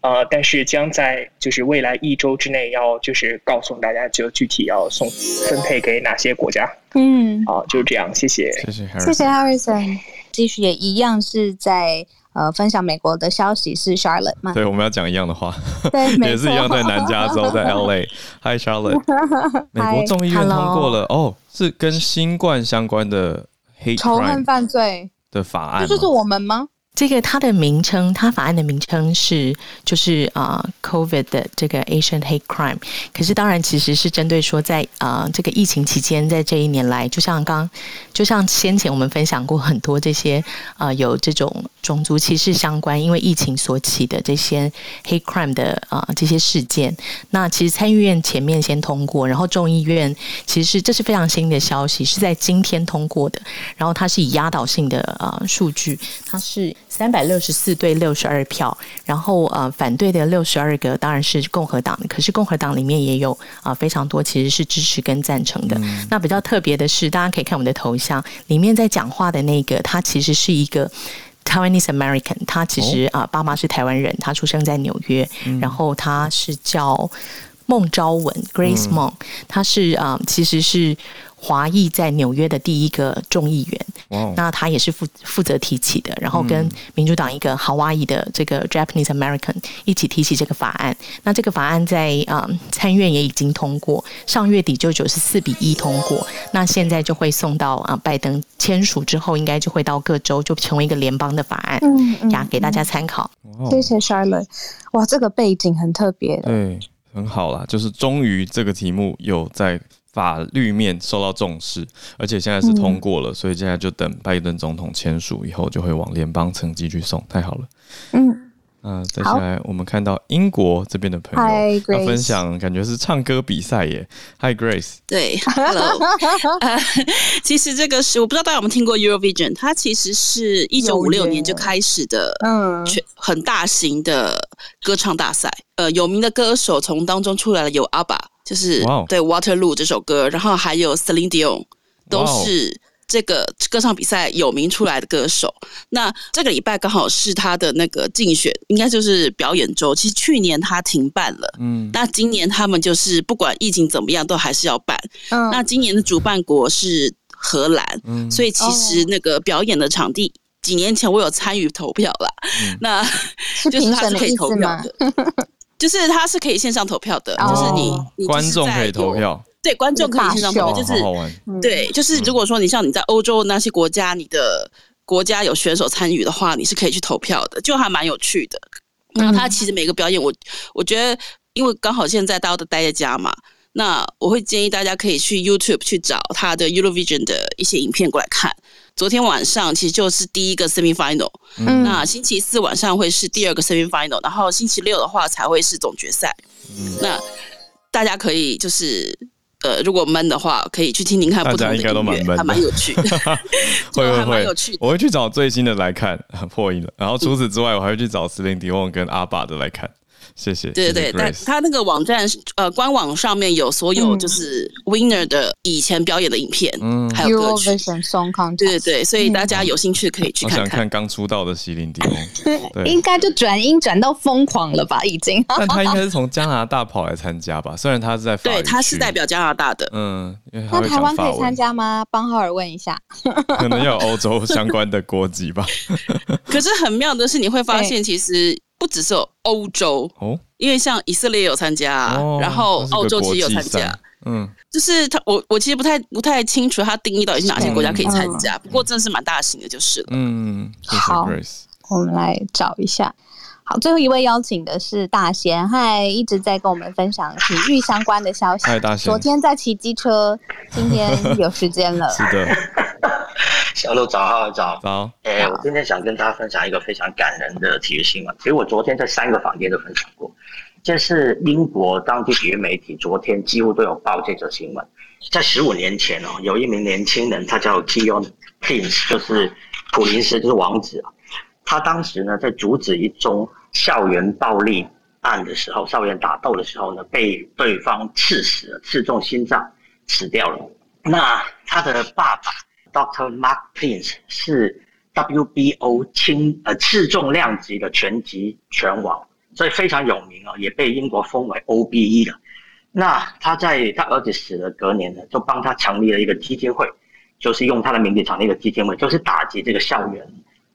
呃，但是将在就是未来一周之内要就是告诉大家，就具体要送分配给哪些国家。嗯，好、呃，就是这样，谢谢，谢谢，谢谢 Harrison。继续也一样是在呃分享美国的消息，是 Charlotte 吗？对，我们要讲一样的话，对，也是一样，在南加州，在 LA。Hi Charlotte，美国众议院通过了。哦，是跟新冠相关的黑仇恨犯罪。的法案，这就是我们吗？这个它的名称，它法案的名称是就是啊、，COVID 的这个 Asian Hate Crime。可是当然其实是针对说在啊、这个疫情期间，在这一年来，就像刚就像先前我们分享过很多这些啊、有这种种族歧视相关，因为疫情所起的这些 Hate Crime 的啊、这些事件。那其实参议院前面先通过，然后众议院其实是这是非常新的消息，是在今天通过的。然后它是以压倒性的啊、数据，它是。三百六十四对六十二票，然后呃反对的六十二个当然是共和党，可是共和党里面也有啊、呃、非常多其实是支持跟赞成的。嗯、那比较特别的是，大家可以看我们的头像里面在讲话的那个，他其实是一个 Taiwanese American，他其实啊、哦呃、爸妈是台湾人，他出生在纽约，嗯、然后他是叫孟昭文 Grace 孟，他是啊、呃、其实是。华裔在纽约的第一个众议员，Wow. 那他也是负负责提起的，然后跟民主党一个夏威夷的这个 Japanese American 一起提起这个法案。那这个法案在啊、嗯、参院也已经通过，上月底就九十四比一通过，那现在就会送到啊拜登签署之后，应该就会到各州就成为一个联邦的法案，嗯，嗯呀，给大家参考。Wow. 谢谢 Charlotte，哇，这个背景很特别，对，很好啦，就是终于这个题目有在。法律面受到重视，而且现在是通过了，嗯、所以现在就等拜登总统签署以后，就会往联邦层级去送。太好了，嗯，那接下来我们看到英国这边的朋友要分享，感觉是唱歌比赛耶。Hi Grace，对，Hello，、uh, 其实这个是我不知道大家有没有听过 Eurovision，它其实是一九五六年就开始的，嗯，全很大型的歌唱大赛。呃，有名的歌手从当中出来了，有 ABBA。就是对 Waterloo 这首歌，然后还有 Celine Dion，都是这个歌唱比赛有名出来的歌手。那这个礼拜刚好是他的那个竞选，应该就是表演周。其实去年他停办了，嗯，那今年他们就是不管疫情怎么样，都还是要办。嗯，那今年的主办国是荷兰，嗯，所以其实那个表演的场地，几年前我有参与投票啦，嗯，那就是他是可以投票的，就是它是可以线上投票的，就是你，你观众可以投票。对，观众可以线上投票，就是对，就是如果说你像你在欧洲那些国家，你的国家有选手参与的话，你是可以去投票的，就还蛮有趣的。然后他其实每个表演，我我觉得，因为刚好现在大家都待在家嘛，那我会建议大家可以去 YouTube 去找他的 Eurovision 的一些影片过来看。昨天晚上其实就是第一个 Semi Final，嗯，那星期四晚上会是第二个 Semi Final，然后星期六的话才会是总决赛。嗯，那大家可以就是。呃，如果闷的话，可以去听听看不同的音乐，应该都蛮闷，还蛮有趣的，会会会有趣。我会去找最新的来看，破音了。然后除此之外，我还会去找 Celine Dion 跟阿爸的来看。谢谢。对对对，但他那个网站呃官网上面有所有就是 Winner 的以前表演的影片，嗯，还有歌曲。对对对，所以大家有兴趣可以去看看。我想看刚出道的 Celine Dion，对，应该就转音转到疯狂了吧？已经。但他应该是从加拿大跑来参加吧？虽然他是在法对，他是代表加拿大的。嗯，那台湾可以参加吗？帮浩尔问一下。可能要有欧洲相关的国籍吧。可是很妙的是，你会发现其实。不只是欧洲哦，因为像以色列有参加，哦、然后澳洲其实有参加，嗯，就是他我我其实不太不太清楚他定义到底是哪些国家可以参加，嗯、不过真的是蛮大型的，就是了。嗯，好，我们来找一下。好，最后一位邀请的是大贤，嗨，一直在跟我们分享体育相关的消息。嗨，大贤，昨天在骑机车，今天有时间了。是的。小鹿早，好早，早。哎、欸，我今天想跟大家分享一个非常感人的体育新闻。其实我昨天在三个房间都分享过，这是英国当地体育媒体昨天几乎都有报这则新闻。在十五年前哦，有一名年轻人，他叫 Keon Prince，就是普林斯，就是王子。他当时呢，在阻止一宗校园暴力案的时候，校园打斗的时候呢，被对方刺死了，刺中心脏，死掉了。那他的爸爸。Dr. Mark Prince 是 WBO 轻呃次重量级的拳击拳王，所以非常有名啊，也被英国封为 OBE 了。那他在他儿子死了隔年呢，就帮他成立了一个基金会，就是用他的名字成立一个基金会，就是打击这个校园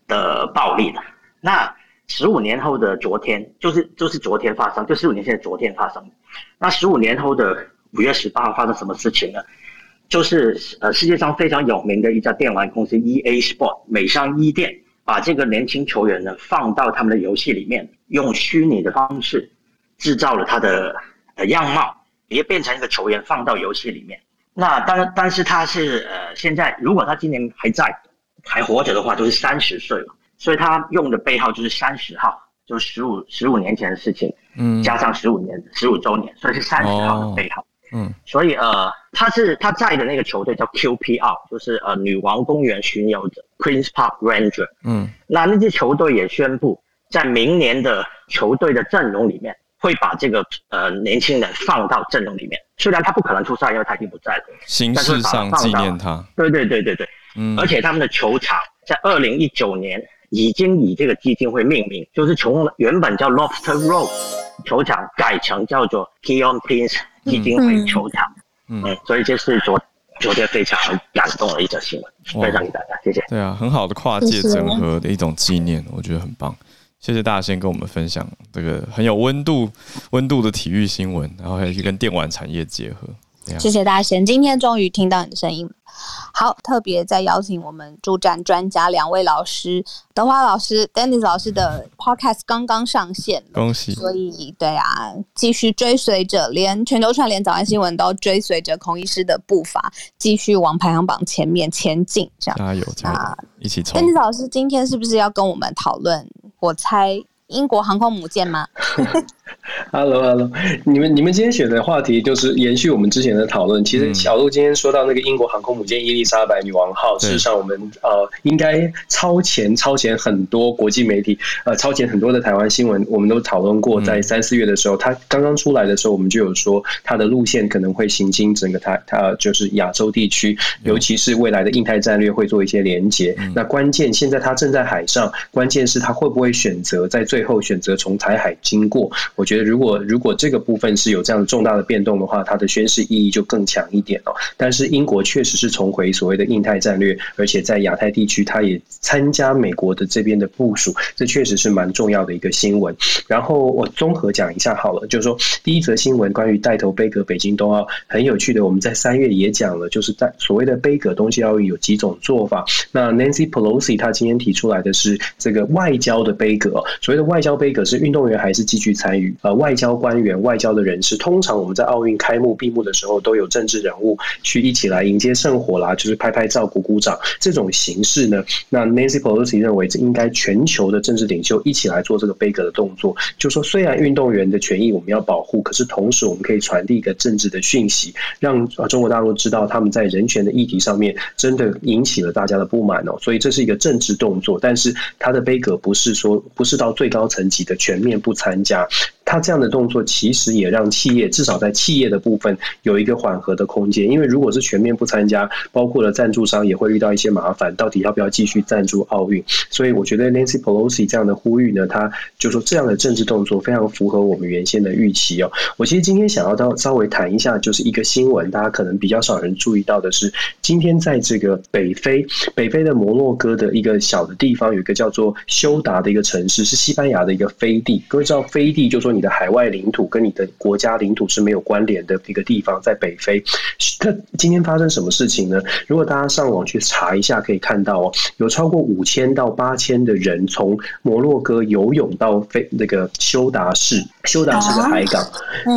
的暴力的。那十五年后的昨天，就是就是昨天发生，就十五年前的昨天发生。那十五年后的五月十八号发生什么事情呢？就是呃，世界上非常有名的一家电玩公司 EA Sport 美商伊甸，把这个年轻球员呢放到他们的游戏里面，用虚拟的方式制造了他的呃样貌，也变成一个球员放到游戏里面。那但但是他是呃现在如果他今年还在还活着的话，就是三十岁了，所以他用的背号就是三十号，就是十五十五年前的事情，嗯，加上十五年十五周年，所以是三十号的背号。嗯，所以呃，他是他在的那个球队叫 QPR，就是呃女王公园巡游者 Queens Park Ranger。嗯，那那支球队也宣布，在明年的球队的阵容里面，会把这个呃年轻人放到阵容里面。虽然他不可能出赛，因为他已经不在了，形式上纪念他。对对对对对，嗯，而且他们的球场在二零一九年已经以这个基金会命名，就是从原本叫 Lofter Road 球场改成叫做 Keon Prince。基金会球场，嗯，嗯，所以这是昨昨天非常感动的一则新闻，分享给大家，谢谢。对啊，很好的跨界整合的一种纪念，我觉得很棒。谢谢大家先跟我们分享这个很有温度、温度的体育新闻，然后还去跟电玩产业结合。谢谢大仙，今天终于听到你的声音。好，特别再邀请我们助战专家两位老师，德华老师、Dennis 老师的 Podcast 刚刚上线，恭喜！所以对啊，继续追随着，连全球串联早安新闻都追随着孔医师的步伐，继续往排行榜前面前进。这样加油，加油，一起冲！Dennis 老师今天是不是要跟我们讨论？我猜英国航空母舰吗？Hello，Hello，你们你们今天选的话题就是延续我们之前的讨论。其实小路今天说到那个英国航空母舰伊丽莎白女王号，事实上我们呃应该超前超前很多国际媒体，呃超前很多的台湾新闻，我们都讨论过。在三四月的时候，它刚刚出来的时候，我们就有说它的路线可能会行经整个它它就是亚洲地区，尤其是未来的印太战略会做一些连接。那关键现在它正在海上，关键是它会不会选择在最最后选择从台海经过？我觉得。如果如果这个部分是有这样重大的变动的话，它的宣示意义就更强一点哦。但是英国确实是重回所谓的印太战略，而且在亚太地区，它也参加美国的这边的部署，这确实是蛮重要的一个新闻。然后我综合讲一下好了，就是说第一则新闻关于带头杯葛北京冬奥，很有趣的，我们在三月也讲了，就是在所谓的杯葛冬季奥运有几种做法。那 Nancy Pelosi 她今天提出来的是这个外交的杯葛，所谓的外交杯葛是运动员还是继续参与呃外交官员、外交的人士，通常我们在奥运开幕、闭幕的时候，都有政治人物去一起来迎接圣火啦，就是拍拍照、鼓鼓掌这种形式呢。那 Nancy Pelosi 认为，这应该全球的政治领袖一起来做这个杯葛的动作，就说虽然运动员的权益我们要保护，可是同时我们可以传递一个政治的讯息，让中国大陆知道他们在人权的议题上面真的引起了大家的不满哦。所以这是一个政治动作，但是他的杯葛不是说不是到最高高层级的全面不参加。他这样的动作其实也让企业至少在企业的部分有一个缓和的空间，因为如果是全面不参加，包括了赞助商也会遇到一些麻烦，到底要不要继续赞助奥运？所以我觉得 Nancy Pelosi 这样的呼吁呢，他就说这样的政治动作非常符合我们原先的预期哦。我其实今天想要到稍微谈一下，就是一个新闻，大家可能比较少人注意到的是，今天在这个北非，北非的摩洛哥的一个小的地方，有一个叫做休达的一个城市，是西班牙的一个飞地。各位知道飞地，就说。你的海外领土跟你的国家领土是没有关联的一个地方，在北非。它今天发生什么事情呢？如果大家上网去查一下，可以看到哦，有超过五千到八千的人从摩洛哥游泳到非那个休达市，休达市的海港，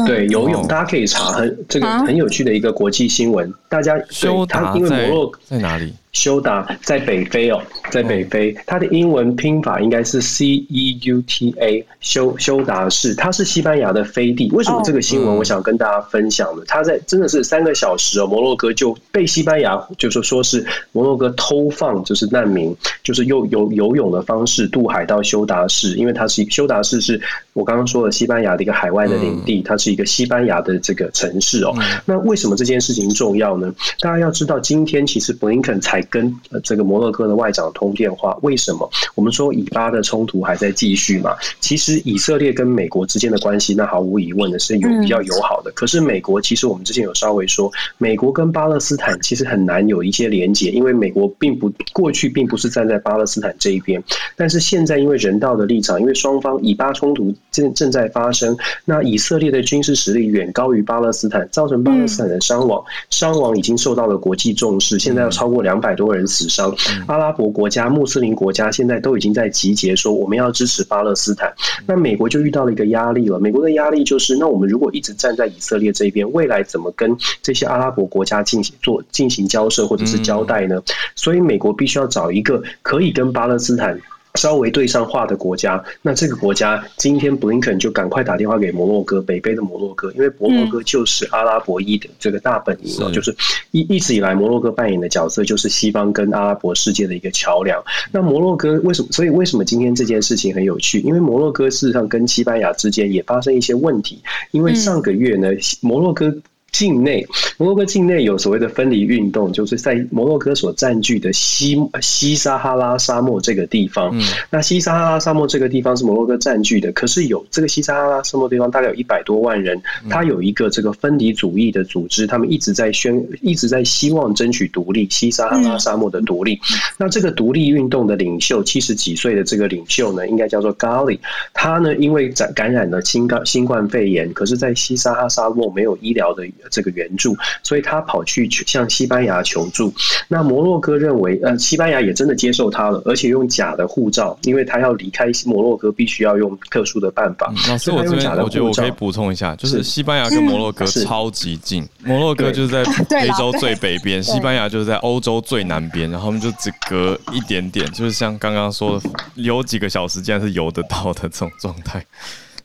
对，游泳，大家可以查，很这个很有趣的一个国际新闻。大家休达因为摩洛在哪里？休达在北非哦，在北非，它的英文拼法应该是 C E U T A，休休达市，它是西班牙的飞地。为什么这个新闻我想跟大家分享呢？它在真的是三个小时哦，摩洛哥就被西班牙就是说是摩洛哥偷放，就是难民，就是用游游泳的方式渡海到休达市，因为它是休达市是我刚刚说的西班牙的一个海外的领地，它是一个西班牙的这个城市哦。那为什么这件事情重要呢？大家要知道，今天其实布林肯才。跟这个摩洛哥的外长通电话，为什么我们说以巴的冲突还在继续嘛？其实以色列跟美国之间的关系，那毫无疑问的是有比较友好的。可是美国其实我们之前有稍微说，美国跟巴勒斯坦其实很难有一些连结，因为美国并不过去并不是站在巴勒斯坦这一边，但是现在因为人道的立场，因为双方以巴冲突正正在发生，那以色列的军事实力远高于巴勒斯坦，造成巴勒斯坦的伤亡，伤亡已经受到了国际重视，现在要超过两百。多人死伤，阿拉伯国家、穆斯林国家现在都已经在集结，说我们要支持巴勒斯坦。那美国就遇到了一个压力了。美国的压力就是，那我们如果一直站在以色列这边，未来怎么跟这些阿拉伯国家进行做进行交涉或者是交代呢？所以美国必须要找一个可以跟巴勒斯坦。稍微对上话的国家，那这个国家今天布林肯就赶快打电话给摩洛哥，北非的摩洛哥，因为摩洛哥就是阿拉伯裔的这个大本营，嗯、就是一一直以来摩洛哥扮演的角色就是西方跟阿拉伯世界的一个桥梁。那摩洛哥为什么？所以为什么今天这件事情很有趣？因为摩洛哥事实上跟西班牙之间也发生一些问题，因为上个月呢，摩洛哥。境内，摩洛哥境内有所谓的分离运动，就是在摩洛哥所占据的西西撒哈拉沙漠这个地方。嗯、那西撒哈拉沙漠这个地方是摩洛哥占据的，可是有这个西撒哈拉沙漠地方大概有一百多万人，他有一个这个分离主义的组织，他们一直在宣，一直在希望争取独立，西撒哈拉沙漠的独立。嗯、那这个独立运动的领袖，七十几岁的这个领袖呢，应该叫做 Ghali，他呢因为感感染了新冠新冠肺炎，可是在西撒哈拉沙漠没有医疗的。这个援助，所以他跑去向西班牙求助。那摩洛哥认为，呃，西班牙也真的接受他了，而且用假的护照，因为他要离开摩洛哥，必须要用特殊的办法。老师，我这边我觉得我可以补充一下，就是西班牙跟摩洛哥超级近，摩洛哥就是在 非洲最北边，西班牙就是在欧洲最南边，然后他们就只隔一点点，就是像刚刚说的，有几个小时竟然是游得到的这种状态。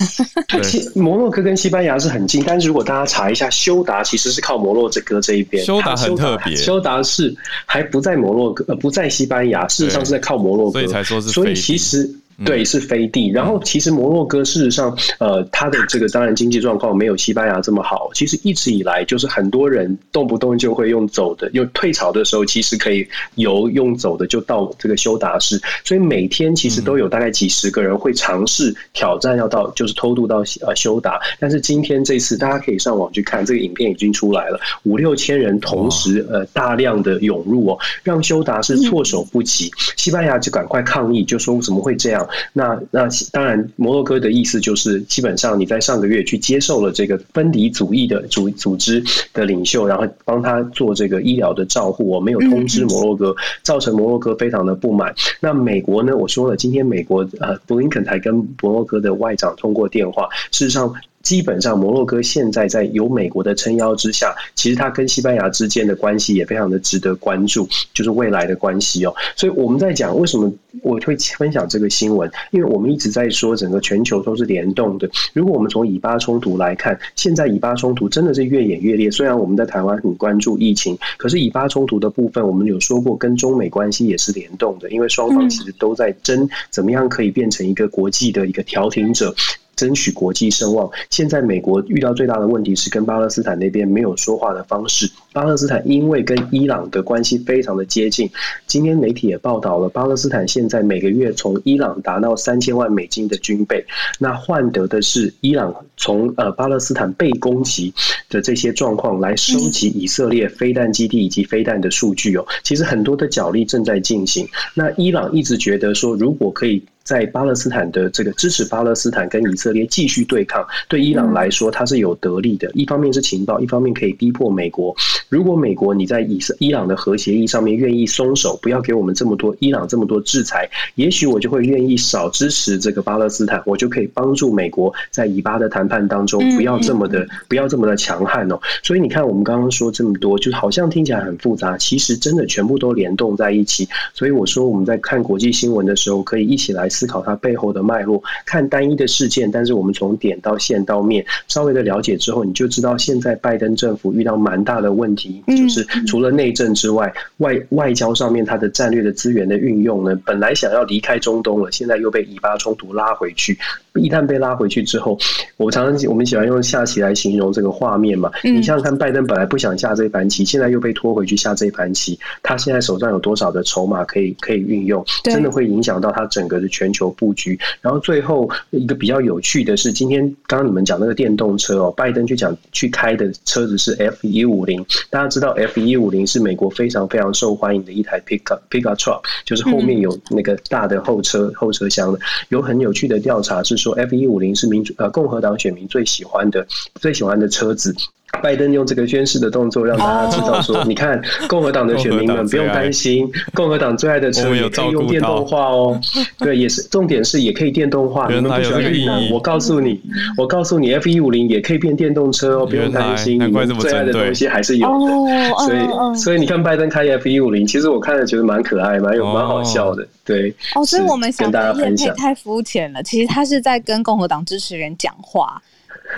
摩洛哥跟西班牙是很近，但是如果大家查一下，休达其实是靠摩洛哥这一边。休达很特别，休达是还不在摩洛哥，呃，不在西班牙，事实上是在靠摩洛哥，所以才说是。所以其实。对，是飞地。然后其实摩洛哥事实上，呃，它的这个当然经济状况没有西班牙这么好。其实一直以来就是很多人动不动就会用走的，又退潮的时候，其实可以游用走的就到这个休达市。所以每天其实都有大概几十个人会尝试挑战要到，就是偷渡到呃休达。但是今天这次大家可以上网去看这个影片已经出来了，五六千人同时呃大量的涌入哦，让休达是措手不及。西班牙就赶快抗议，就说怎么会这样？那那当然，摩洛哥的意思就是，基本上你在上个月去接受了这个分离主义的组组织的领袖，然后帮他做这个医疗的照护，我没有通知摩洛哥，造成摩洛哥非常的不满。那美国呢？我说了，今天美国呃布林肯才跟摩洛哥的外长通过电话，事实上。基本上，摩洛哥现在在有美国的撑腰之下，其实它跟西班牙之间的关系也非常的值得关注，就是未来的关系哦。所以我们在讲为什么我会分享这个新闻，因为我们一直在说整个全球都是联动的。如果我们从以巴冲突来看，现在以巴冲突真的是越演越烈。虽然我们在台湾很关注疫情，可是以巴冲突的部分，我们有说过跟中美关系也是联动的，因为双方其实都在争怎么样可以变成一个国际的一个调停者。争取国际声望。现在美国遇到最大的问题是跟巴勒斯坦那边没有说话的方式。巴勒斯坦因为跟伊朗的关系非常的接近，今天媒体也报道了，巴勒斯坦现在每个月从伊朗达到三千万美金的军备，那换得的是伊朗从呃巴勒斯坦被攻击的这些状况来收集以色列飞弹基地以及飞弹的数据哦。其实很多的角力正在进行。那伊朗一直觉得说，如果可以。在巴勒斯坦的这个支持巴勒斯坦跟以色列继续对抗，对伊朗来说它是有得利的。一方面是情报，一方面可以逼迫美国。如果美国你在以色伊朗的核协议上面愿意松手，不要给我们这么多伊朗这么多制裁，也许我就会愿意少支持这个巴勒斯坦，我就可以帮助美国在以巴的谈判当中不要这么的不要这么的强悍哦。所以你看，我们刚刚说这么多，就好像听起来很复杂，其实真的全部都联动在一起。所以我说我们在看国际新闻的时候，可以一起来。思考它背后的脉络，看单一的事件，但是我们从点到线到面，稍微的了解之后，你就知道现在拜登政府遇到蛮大的问题，就是除了内政之外，外外交上面它的战略的资源的运用呢，本来想要离开中东了，现在又被以巴冲突拉回去。一旦被拉回去之后，我常常我们喜欢用下棋来形容这个画面嘛。你想想看，拜登本来不想下这盘棋，现在又被拖回去下这盘棋，他现在手上有多少的筹码可以可以运用，真的会影响到他整个的全球布局。然后最后一个比较有趣的是，今天刚刚你们讲那个电动车哦，拜登去讲去开的车子是 F 一五零，大家知道 F 一五零是美国非常非常受欢迎的一台 pickup pickup truck，就是后面有那个大的后车后车厢的。有很有趣的调查是说。F 一五零是民主呃共和党选民最喜欢的最喜欢的车子，拜登用这个宣誓的动作让大家知道说，你看共和党的选民们不用担心，共和党最爱的车也可以用电动化哦。对，也是重点是也可以电动化。你们不喜欢电动，我告诉你，我告诉你，F 一五零也可以变电动车哦，不用担心，你们最爱的东西还是有的。所以所以你看拜登开 F 一五零，其实我看了觉得蛮可爱，蛮有蛮好笑的。对，哦，所以我们想跟大家分享太肤浅了，其实他是在跟共和党支持人讲话。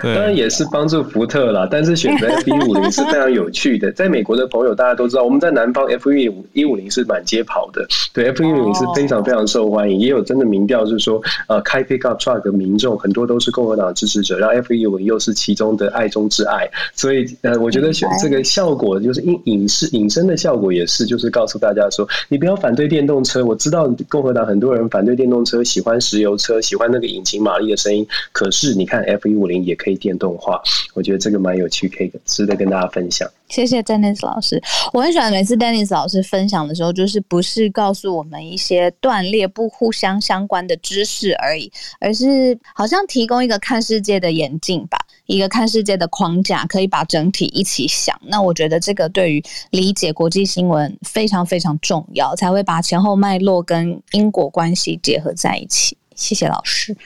当然也是帮助福特啦，但是选择 F 一五零是非常有趣的。在美国的朋友大家都知道，我们在南方 F 一五一五零是满街跑的，对 F 一五零是非常非常受欢迎。也有真的民调是说，呃，开 pickup truck 的民众很多都是共和党支持者，然后 F 一五零又是其中的爱中之爱。所以呃，我觉得选这个效果就是隐隐是隐身的效果也是，就是告诉大家说，你不要反对电动车。我知道共和党很多人反对电动车，喜欢石油车，喜欢那个引擎马力的声音。可是你看 F 一五零也可以电动化，我觉得这个蛮有趣，可以值得跟大家分享。谢谢 Dennis 老师，我很喜欢每次 Dennis 老师分享的时候，就是不是告诉我们一些断裂不互相相关的知识而已，而是好像提供一个看世界的眼镜吧，一个看世界的框架，可以把整体一起想。那我觉得这个对于理解国际新闻非常非常重要，才会把前后脉络跟因果关系结合在一起。谢谢老师。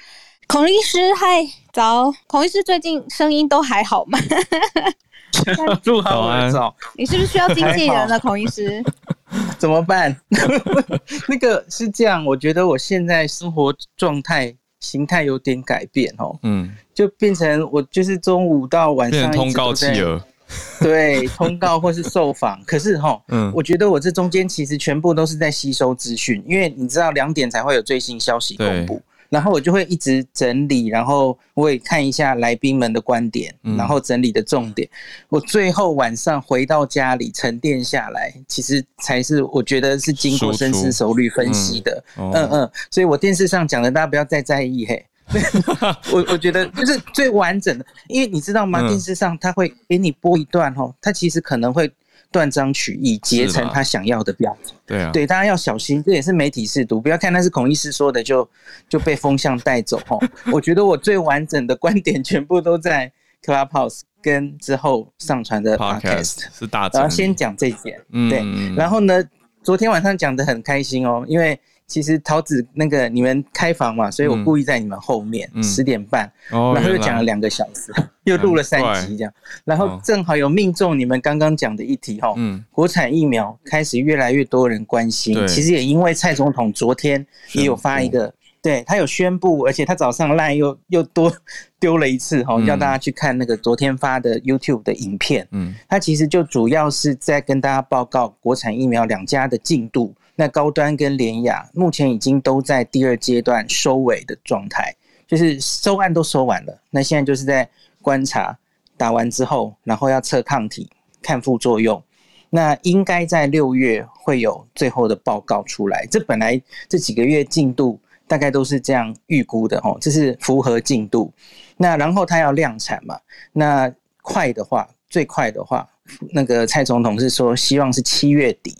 孔律师，嗨，早！孔医师最近声音都还好吗？录好啊，早。你是不是需要经纪人了，孔医师？怎么办？那个是这样，我觉得我现在生活状态形态有点改变哦，嗯，就变成我就是中午到晚上通告企鹅，对，通告或是受访。可是哈，嗯，我觉得我这中间其实全部都是在吸收资讯，因为你知道两点才会有最新消息公布。然后我就会一直整理，然后我也看一下来宾们的观点，嗯、然后整理的重点。我最后晚上回到家里沉淀下来，其实才是我觉得是经过深思熟虑分析的。嗯嗯，嗯，所以我电视上讲的大家不要再在意嘿。我我觉得就是最完整的，因为你知道吗？电视上他会给你播一段哦，他其实可能会。断章取义，结成他想要的标题。对啊，对，大家要小心，这也是媒体试读，不要看那是孔医师说的就就被风向带走哦。我觉得我最完整的观点全部都在 Clubhouse 跟之后上传的 Podcast 是大。然后先讲这点，嗯，对。然后呢，昨天晚上讲的很开心哦，因为。其实桃子那个你们开房嘛，所以我故意在你们后面十、嗯、点半，嗯、然后又讲了两个小时，哦、又录了三集这样，然后正好有命中你们刚刚讲的议题哈，嗯，国产疫苗开始越来越多人关心，其实也因为蔡总统昨天也有发一个，对他有宣布，而且他早上 LINE 又又多丢了一次哈，叫大家去看那个昨天发的 YouTube 的影片，嗯，他其实就主要是在跟大家报告国产疫苗两家的进度。那高端跟联雅目前已经都在第二阶段收尾的状态，就是收案都收完了。那现在就是在观察打完之后，然后要测抗体、看副作用。那应该在六月会有最后的报告出来。这本来这几个月进度大概都是这样预估的哦，这是符合进度。那然后它要量产嘛？那快的话，最快的话，那个蔡总统是说希望是七月底。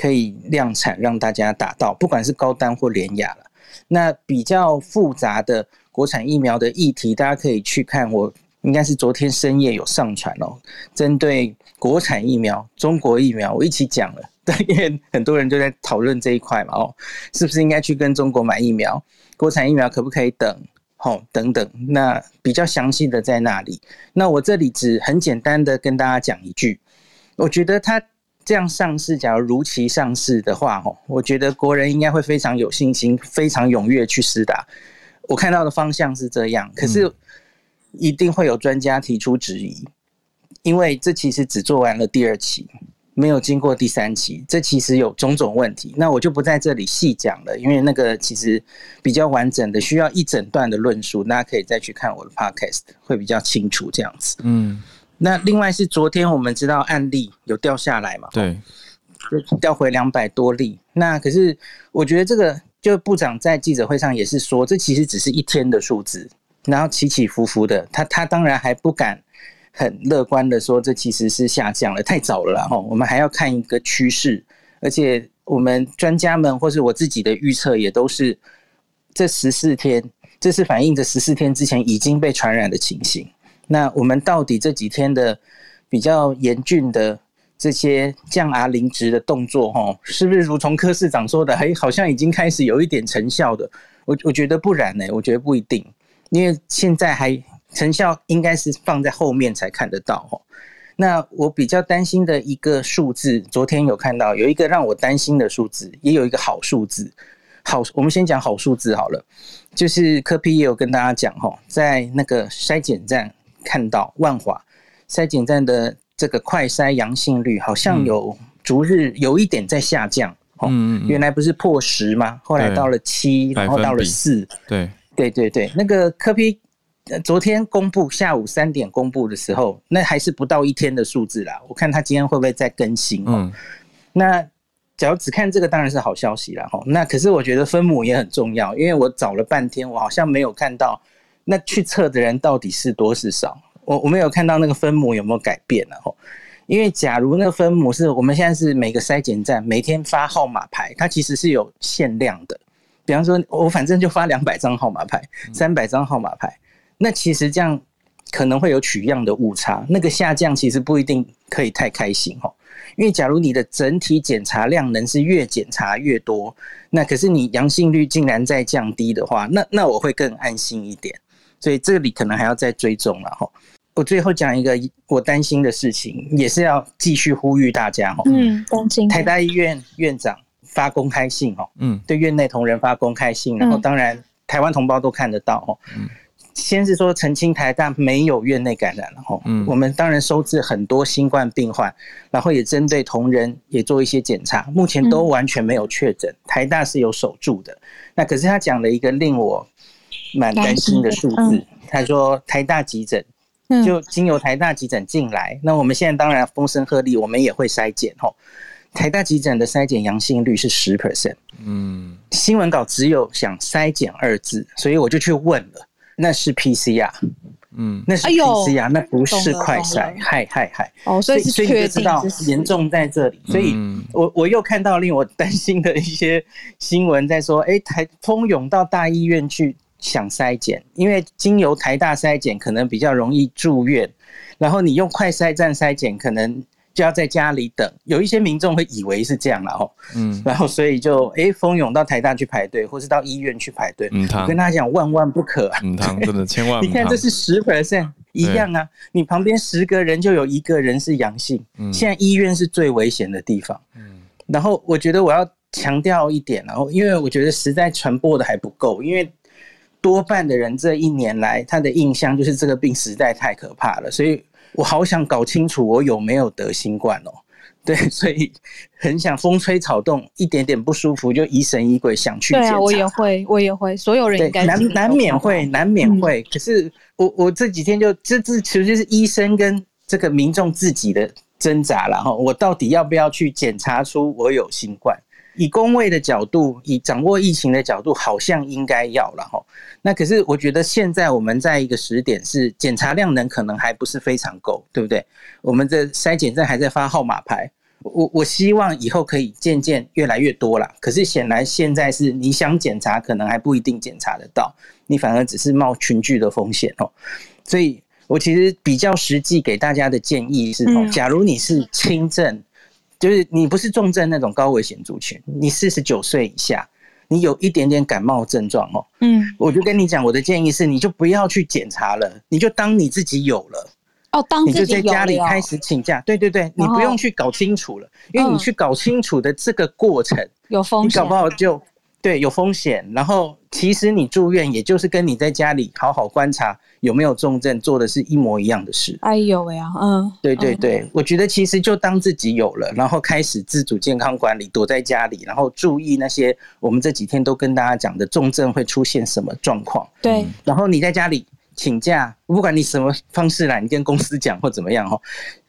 可以量产让大家打到，不管是高端或联亚了。那比较复杂的国产疫苗的议题，大家可以去看，我应该是昨天深夜有上传哦。针对国产疫苗、中国疫苗，我一起讲了。对，因为很多人都在讨论这一块嘛，哦，是不是应该去跟中国买疫苗？国产疫苗可不可以等？哦，等等。那比较详细的在那里？那我这里只很简单的跟大家讲一句，我觉得它。这样上市，假如如期上市的话，哦，我觉得国人应该会非常有信心，非常踊跃去施打。我看到的方向是这样，可是一定会有专家提出质疑，因为这其实只做完了第二期，没有经过第三期，这其实有种种问题。那我就不在这里细讲了，因为那个其实比较完整的，需要一整段的论述，大家可以再去看我的 podcast，会比较清楚这样子。嗯。那另外是昨天我们知道案例有掉下来嘛？对，就掉回两百多例。那可是我觉得这个，就部长在记者会上也是说，这其实只是一天的数字，然后起起伏伏的。他他当然还不敢很乐观的说这其实是下降了，太早了哈。我们还要看一个趋势，而且我们专家们或是我自己的预测也都是这十四天，这是反映着十四天之前已经被传染的情形。那我们到底这几天的比较严峻的这些降 R 零值的动作，哈，是不是如同柯市长说的，还好像已经开始有一点成效的？我我觉得不然呢，我觉得不一定，因为现在还成效应该是放在后面才看得到，哦。那我比较担心的一个数字，昨天有看到有一个让我担心的数字，也有一个好数字。好，我们先讲好数字好了，就是科 P 也有跟大家讲，哈，在那个筛检站。看到万华筛检站的这个快筛阳性率好像有逐日有一点在下降，嗯，原来不是破十吗？后来到了七，然后到了四，对，对对对，那个柯 P 昨天公布下午三点公布的时候，那还是不到一天的数字啦。我看他今天会不会再更新？嗯，那假如只看这个当然是好消息了哈。那可是我觉得分母也很重要，因为我找了半天，我好像没有看到。那去测的人到底是多是少？我我没有看到那个分母有没有改变呢？哈，因为假如那个分母是我们现在是每个筛检站每天发号码牌，它其实是有限量的。比方说，我反正就发两百张号码牌，三百张号码牌，那其实这样可能会有取样的误差，那个下降其实不一定可以太开心哦。因为假如你的整体检查量能是越检查越多，那可是你阳性率竟然在降低的话，那那我会更安心一点。所以这里可能还要再追踪了哈。我最后讲一个我担心的事情，也是要继续呼吁大家哈。嗯，担心。台大医院院长发公开信哦，嗯，对院内同仁发公开信，然后当然台湾同胞都看得到哦。嗯。先是说澄清台大没有院内感染，然后我们当然收治很多新冠病患，然后也针对同仁也做一些检查，目前都完全没有确诊。台大是有守住的，那可是他讲了一个令我蛮担心的数字，他说台大急诊就经由台大急诊进来，那我们现在当然风声鹤唳，我们也会筛检吼。台大急诊的筛检阳性率是十 percent，嗯，新闻稿只有想筛检二字，所以我就去问了。那是 PCR，嗯，那是 PCR，那不是快筛，嗨嗨嗨，哦，所以所以你就知道严重在这里，所以我我又看到令我担心的一些新闻，在说，哎，台蜂拥到大医院去想筛检，因为经由台大筛检可能比较容易住院，然后你用快筛站筛检可能。就要在家里等，有一些民众会以为是这样了哦，嗯，然后所以就哎蜂拥到台大去排队，或是到医院去排队。嗯，我跟大家讲，万万不可啊！嗯，真的千万。你看这是十 percent 一样啊，你旁边十个人就有一个人是阳性。嗯，现在医院是最危险的地方。嗯，然后我觉得我要强调一点，然后因为我觉得实在传播的还不够，因为多半的人这一年来他的印象就是这个病实在太可怕了，所以。我好想搞清楚我有没有得新冠哦，对，所以很想风吹草动，一点点不舒服就疑神疑鬼想去检查。对啊，我也会，我也会，所有人应该难难免会，难免会。可是我我这几天就这这其实就是医生跟这个民众自己的挣扎了哈，我到底要不要去检查出我有新冠？以工位的角度，以掌握疫情的角度，好像应该要了哈。那可是我觉得现在我们在一个时点是检查量能可能还不是非常够，对不对？我们的筛检站还在发号码牌，我我希望以后可以渐渐越来越多了。可是显然现在是你想检查，可能还不一定检查得到，你反而只是冒群聚的风险哦。所以我其实比较实际给大家的建议是哦，假如你是轻症。就是你不是重症那种高危险族群，你四十九岁以下，你有一点点感冒症状哦，嗯，我就跟你讲，我的建议是，你就不要去检查了，你就当你自己有了，哦，当你就在家里开始请假，对对对，你不用去搞清楚了，因为你去搞清楚的这个过程有风险，你搞不好就。对，有风险。然后，其实你住院，也就是跟你在家里好好观察有没有重症，做的是一模一样的事。哎呦喂呀，嗯，对对对，嗯、我觉得其实就当自己有了，然后开始自主健康管理，躲在家里，然后注意那些我们这几天都跟大家讲的重症会出现什么状况。对，然后你在家里请假，不管你什么方式来，你跟公司讲或怎么样哈。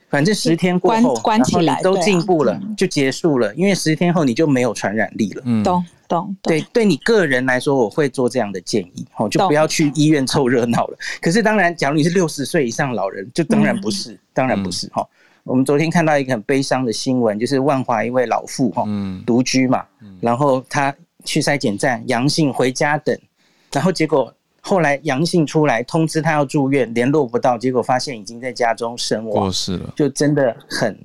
反正十天过后，关起来，然后你都进步了，就结束了。因为十天后你就没有传染力了。嗯，懂懂。对，对你个人来说，我会做这样的建议，哦，就不要去医院凑热闹了。可是当然，假如你是六十岁以上老人，就当然不是，当然不是，哈。我们昨天看到一个很悲伤的新闻，就是万华一位老妇，哈，独居嘛，然后她去筛检站阳性，回家等，然后结果。后来阳性出来，通知他要住院，联络不到，结果发现已经在家中身亡，过世了，就真的很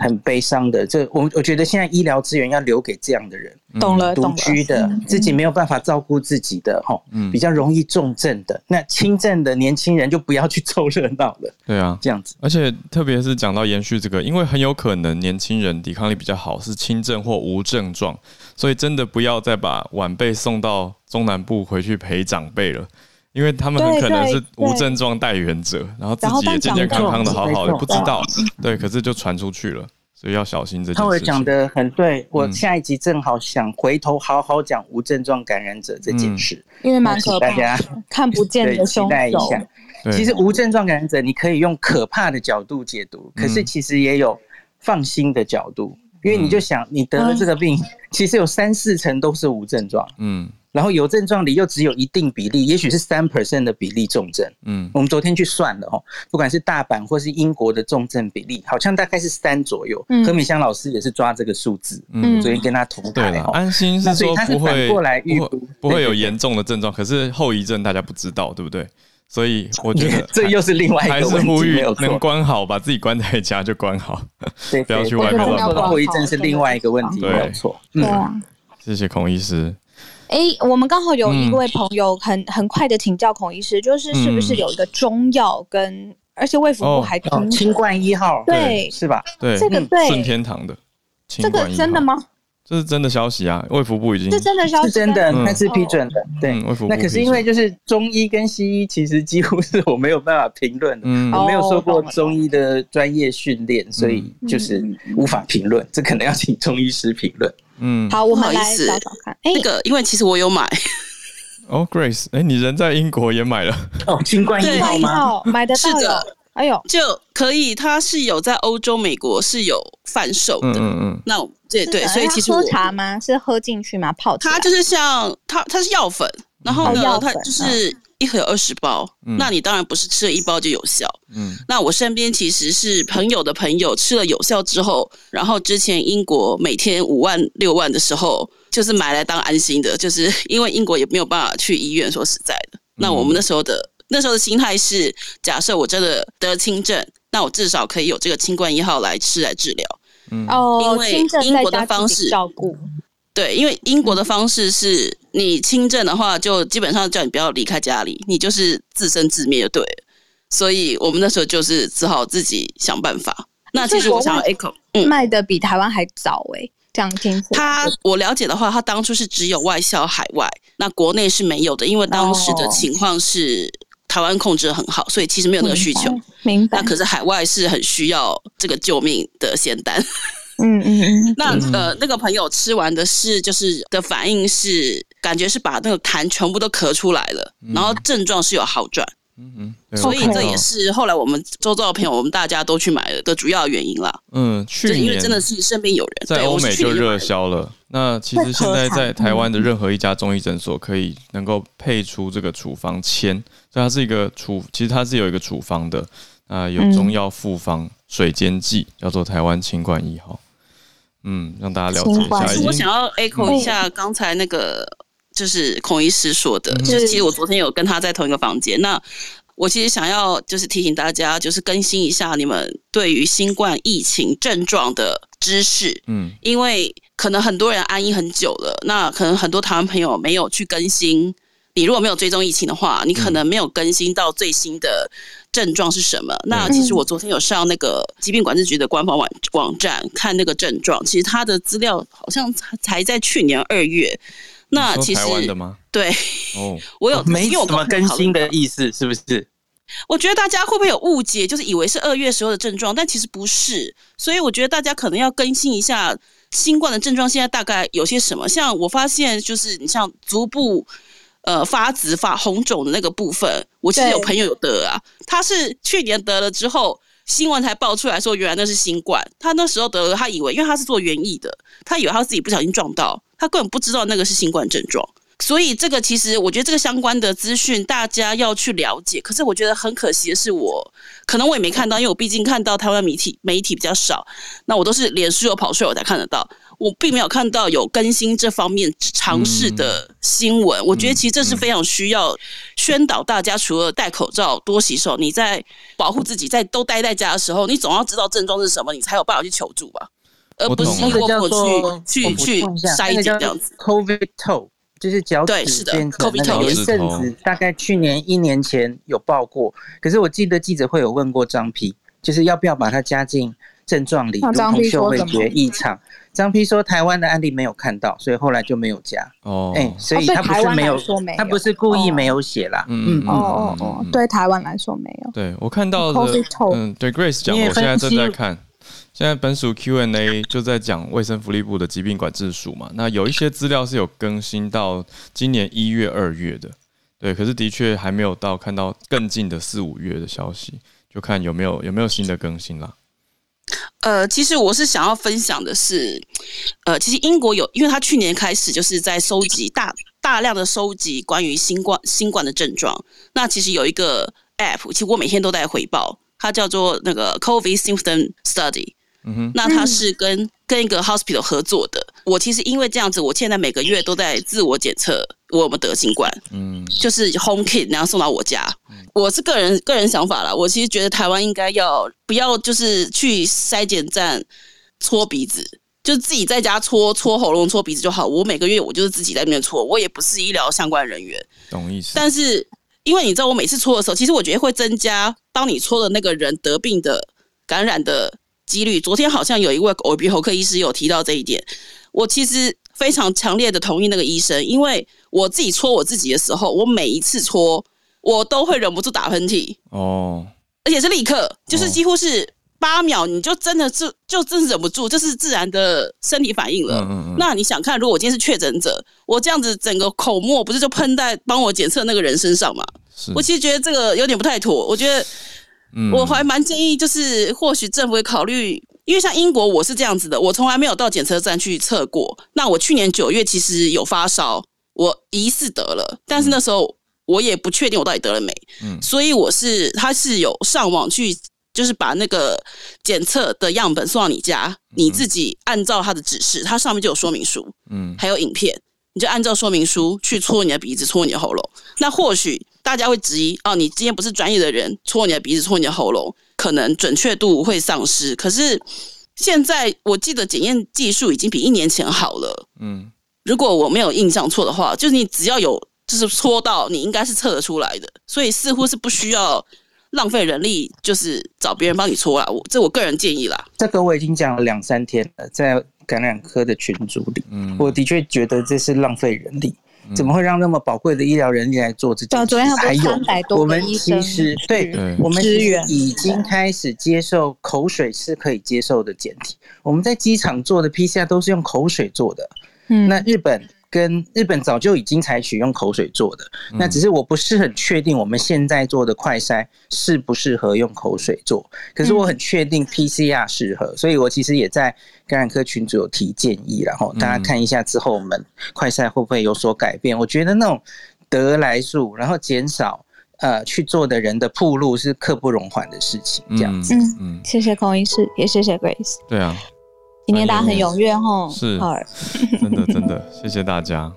很悲伤的。这我我觉得现在医疗资源要留给这样的人，懂了，独居的，自己没有办法照顾自己的，哈，嗯比较容易重症的，那轻症的年轻人就不要去凑热闹了。对啊，这样子。而且特别是讲到延续这个，因为很有可能年轻人抵抗力比较好，是轻症或无症状，所以真的不要再把晚辈送到中南部回去陪长辈了，因为他们很可能是无症状带源者，然后自己也健健康康的好好的，不知道，对，可是就传出去了，所以要小心这件事情。他会讲的很对，我下一集正好想回头好好讲无症状感染者这件事，因为蛮可怕，大家看不见的凶手。其实无症状感染者，你可以用可怕的角度解读，可是其实也有放心的角度，因为你就想，你得了这个病，其实有三四成都是无症状，嗯。然后有症状里又只有一定比例，也许是三 percent 的比例重症。嗯，我们昨天去算了哦，不管是大阪或是英国的重症比例，好像大概是三左右。嗯，何美香老师也是抓这个数字。嗯，我昨天跟他同台。对了，安心是说不会过来预估，不会有严重的症状，可是后遗症大家不知道，对不对？所以我觉得 这又是另外一个问题。还是呼吁能关好，把自己关在家就关好，不要去外面。后遗症是另外一个问题，没有错。嗯，谢谢孔医师。哎，我们刚好有一位朋友很，很很快的请教孔医师，就是是不是有一个中药跟，嗯、而且卫福部还清冠一号，对，是吧？对，这个对顺天堂的，这个真的吗？这是真的消息啊！卫福部已经是真的消息，是真的，那是批准的。对，那可是因为就是中医跟西医，其实几乎是我没有办法评论的。我没有受过中医的专业训练，所以就是无法评论。这可能要请中医师评论。嗯，好，我们来找找看。那个，因为其实我有买。哦，Grace，哎，你人在英国也买了？哦，新冠一号吗？买得到？是的。哎呦，就可以，它是有在欧洲、美国是有贩售的。嗯嗯，那对对，所以其实喝茶吗？是喝进去吗？泡它就是像它，它是药粉，然后呢，它就是一盒有二十包。那你当然不是吃了一包就有效。嗯，那我身边其实是朋友的朋友吃了有效之后，然后之前英国每天五万六万的时候，就是买来当安心的，就是因为英国也没有办法去医院。说实在的，那我们那时候的。那时候的心态是，假设我真的得轻症，那我至少可以有这个清冠一号来吃来治疗。嗯，哦，因为英国的方式照顾，对，因为英国的方式是你轻症的话，就基本上叫你不要离开家里，你就是自生自灭就对了。所以我们那时候就是只好自己想办法。那其实我想要 echo，嗯，卖的比台湾还早诶、欸。这样听他我了解的话，他当初是只有外销海外，那国内是没有的，因为当时的情况是。哦台湾控制得很好，所以其实没有那个需求。明白。那可是海外是很需要这个救命的仙丹。嗯嗯嗯。那呃，那个朋友吃完的是，就是的反应是，感觉是把那个痰全部都咳出来了，嗯、然后症状是有好转。嗯嗯。所以这也是后来我们周遭的朋友，我们大家都去买的主要原因啦。嗯，去年因为真的是身边有人在欧美就热销了。那其实现在在台湾的任何一家中医诊所可以能够配出这个处方签，所以它是一个处，其实它是有一个处方的啊，有中药复方水煎剂，叫做台湾清冠一号。嗯，让大家了解一下。我想要 echo 一下刚才那个，就是孔医师说的，就是其实我昨天有跟他在同一个房间。那我其实想要就是提醒大家，就是更新一下你们对于新冠疫情症状的知识。嗯，因为。可能很多人安逸很久了，那可能很多台湾朋友没有去更新。你如果没有追踪疫情的话，你可能没有更新到最新的症状是什么。嗯、那其实我昨天有上那个疾病管制局的官方网网站看那个症状，其实它的资料好像才在去年二月。那其实台湾的吗？对，哦，我有没有什么更新的意思，是不是？我觉得大家会不会有误解，就是以为是二月时候的症状，但其实不是。所以我觉得大家可能要更新一下。新冠的症状现在大概有些什么？像我发现，就是你像足部呃发紫发红肿的那个部分，我其实有朋友有得啊，他是去年得了之后，新闻才爆出来说，原来那是新冠。他那时候得了，他以为因为他是做园艺的，他以为他自己不小心撞到，他根本不知道那个是新冠症状。所以这个其实，我觉得这个相关的资讯大家要去了解。可是我觉得很可惜的是，我可能我也没看到，因为我毕竟看到台湾媒体媒体比较少。那我都是脸书有跑出来我才看得到，我并没有看到有更新这方面尝试的新闻。嗯、我觉得其实这是非常需要宣导大家，除了戴口罩、多洗手，你在保护自己，在都待在家的时候，你总要知道症状是什么，你才有办法去求助吧，而不是一窝蜂去去去筛检这样子。COVID toe 就是脚趾变成那个，有一阵子，大概去年一年前有报过。可是我记得记者会有问过张批，就是要不要把它加进症状里，如同嗅味觉异常。张批说台湾的案例没有看到，所以后来就没有加。哦，哎，所以他不是没有，他不是故意没有写啦。嗯嗯哦哦哦，对台湾来说没有。对我看到的，嗯，对 Grace 讲，我现在正在看。现在本署 Q&A 就在讲卫生福利部的疾病管制署嘛，那有一些资料是有更新到今年一月、二月的，对，可是的确还没有到看到更近的四五月的消息，就看有没有有没有新的更新啦。呃，其实我是想要分享的是，呃，其实英国有，因为他去年开始就是在收集大大量的收集关于新冠新冠的症状，那其实有一个 App，其实我每天都在回报，它叫做那个 COVID Symptom Study。嗯哼，那他是跟跟一个 hospital 合作的。我其实因为这样子，我现在每个月都在自我检测我有没有得新冠。嗯，就是 home kit 然后送到我家。我是个人个人想法啦，我其实觉得台湾应该要不要就是去筛检站搓鼻子，就自己在家搓搓喉咙、搓鼻子就好。我每个月我就是自己在那边搓，我也不是医疗相关人员，懂意思。但是因为你知道，我每次搓的时候，其实我觉得会增加当你搓的那个人得病的感染的几率，昨天好像有一位耳鼻喉科医师有提到这一点。我其实非常强烈的同意那个医生，因为我自己搓我自己的时候，我每一次搓，我都会忍不住打喷嚏哦，而且是立刻，就是几乎是八秒，你就真的就就真是忍不住，这是自然的生理反应了。嗯嗯嗯，那你想看，如果我今天是确诊者，我这样子整个口沫不是就喷在帮我检测那个人身上嘛？我其实觉得这个有点不太妥，我觉得。我还蛮建议，就是或许政府会考虑，因为像英国，我是这样子的，我从来没有到检测站去测过。那我去年九月其实有发烧，我疑似得了，但是那时候我也不确定我到底得了没。嗯，所以我是他是有上网去，就是把那个检测的样本送到你家，你自己按照他的指示，它上面就有说明书，嗯，还有影片，你就按照说明书去戳你的鼻子，戳你的喉咙。那或许。大家会质疑哦，你今天不是专业的人，戳你的鼻子，戳你的喉咙，可能准确度会丧失。可是现在我记得检验技术已经比一年前好了。嗯，如果我没有印象错的话，就是你只要有就是戳到，你应该是测得出来的。所以似乎是不需要浪费人力，就是找别人帮你搓啦。我这我个人建议啦。这个我已经讲了两三天了，在感染科的群组里，嗯，我的确觉得这是浪费人力。怎么会让那么宝贵的医疗人力来做这件事？还有，我们其实对，我们已经开始接受口水是可以接受的检体。我们在机场做的 PCR 都是用口水做的。嗯，那日本。跟日本早就已经采取用口水做的，那只是我不是很确定我们现在做的快筛适不适合用口水做，可是我很确定 PCR 适合，所以我其实也在感染科群组有提建议，然后大家看一下之后我们快筛会不会有所改变？我觉得那种得来数，然后减少呃去做的人的铺路是刻不容缓的事情，这样子。嗯嗯，谢谢孔医师，也谢谢 Grace。对啊。今天大家很踊跃吼，是，真的真的，谢谢大家，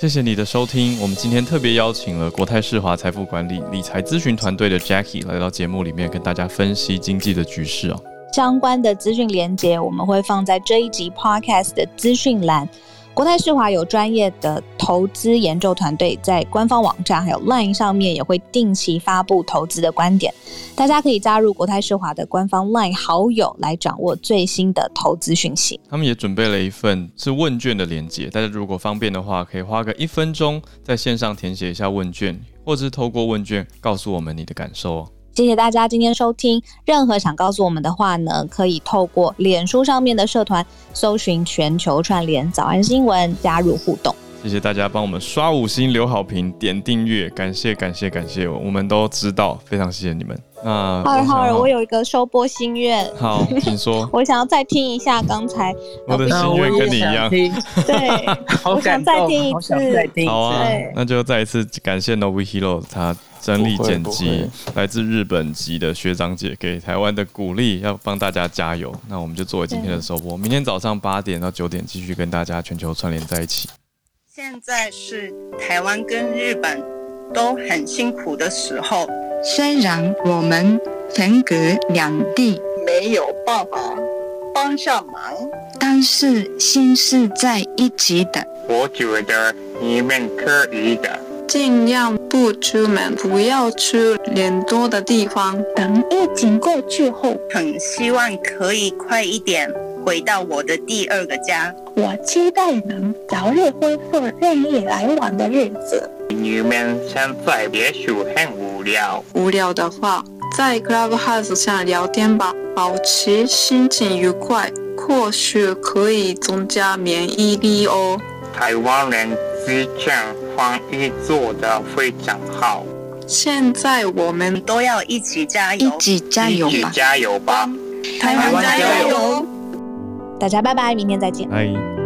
谢谢你的收听。我们今天特别邀请了国泰世华财富管理理财咨询团队的 Jackie 来到节目里面，跟大家分析经济的局势哦。相关的资讯连接我们会放在这一集 Podcast 的资讯栏。国泰世华有专业的投资研究团队，在官方网站还有 LINE 上面也会定期发布投资的观点，大家可以加入国泰世华的官方 LINE 好友来掌握最新的投资讯息。他们也准备了一份是问卷的连接，大家如果方便的话，可以花个一分钟在线上填写一下问卷，或者是透过问卷告诉我们你的感受哦。谢谢大家今天收听。任何想告诉我们的话呢，可以透过脸书上面的社团搜寻“全球串联早安新闻”加入互动。谢谢大家帮我们刷五星、留好评、点订阅，感谢感谢感谢，我们都知道，非常谢谢你们。那好，好，我有一个收播心愿。好，请说。我想要再听一下刚才我的心愿跟你一样。对，我想再听一次。好啊，那就再一次感谢 Novi Hero 他。整理剪辑，来自日本籍的学长姐给台湾的鼓励，要帮大家加油。那我们就作为今天的收播，明天早上八点到九点继续跟大家全球串联在一起。现在是台湾跟日本都很辛苦的时候，虽然我们分隔两地，没有办法帮上忙，但是心是在一起的。我觉得你们可以的。尽量不出门，不要去人多的地方。等疫情过去后，很希望可以快一点回到我的第二个家。我期待能早日恢复任意来往的日子。你们现在也许很无聊，无聊的话，在 Clubhouse 上聊天吧，保持心情愉快，或许可以增加免疫力哦。台湾人之间。翻译做得非常好，现在我们都要一起加油，一起加油吧，一起加油吧，台湾加油！大家拜拜，明天再见。拜。